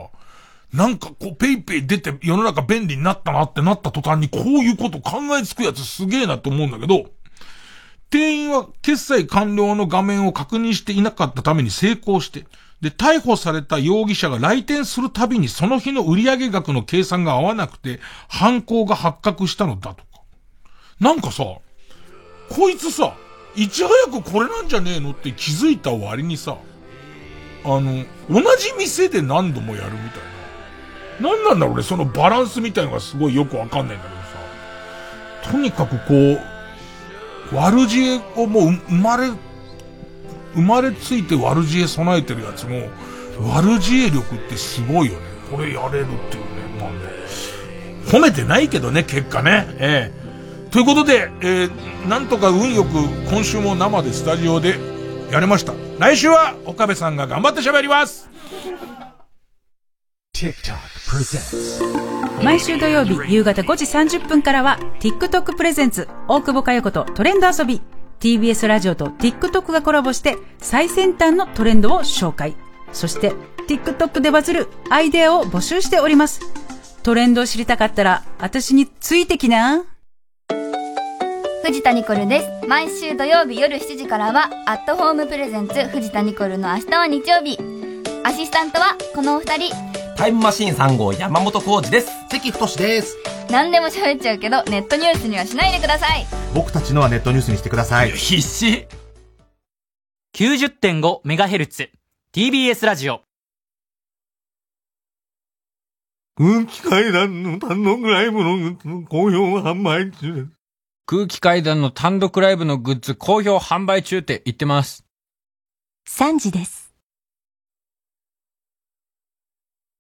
なんかこうペイペイ出て世の中便利になったなってなった途端にこういうこと考えつくやつすげえなと思うんだけど、店員は決済完了の画面を確認していなかったために成功して、で、逮捕された容疑者が来店するたびにその日の売上額の計算が合わなくて、犯行が発覚したのだとか。なんかさ、こいつさ、いち早くこれなんじゃねえのって気づいた割にさ、あの、同じ店で何度もやるみたいな。なんなんだろうね、そのバランスみたいのがすごいよくわかんないんだけどさ。とにかくこう、悪知恵をもう生まれ、生まれついて悪知恵備えてるやつも、悪知恵力ってすごいよね。これやれるっていうね。まあね。褒めてないけどね、結果ね。ええ。ということで、えー、なんとか運よく今週も生でスタジオでやれました。来週は岡部さんが頑張って喋ります毎週土曜日夕方5時30分からは TikTok プレゼンツ大久保佳代子とトレンド遊び TBS ラジオと TikTok がコラボして最先端のトレンドを紹介そして TikTok でバズるアイデアを募集しておりますトレンドを知りたかったら私についてきな藤田ニコルです。毎週土曜日夜7時からは、アットホームプレゼンツ藤田ニコルの明日は日曜日。アシスタントはこのお二人。タイムマシーン3号山本浩二です。関太です。何でも喋っちゃうけど、ネットニュースにはしないでください。僕たちのはネットニュースにしてください。必死 !90.5MHz TBS ラジオ空気階段の単独ライブのグッズ好評販売中です。空気階段の単独ライブのグッズ好評販売中って言ってます。3時です。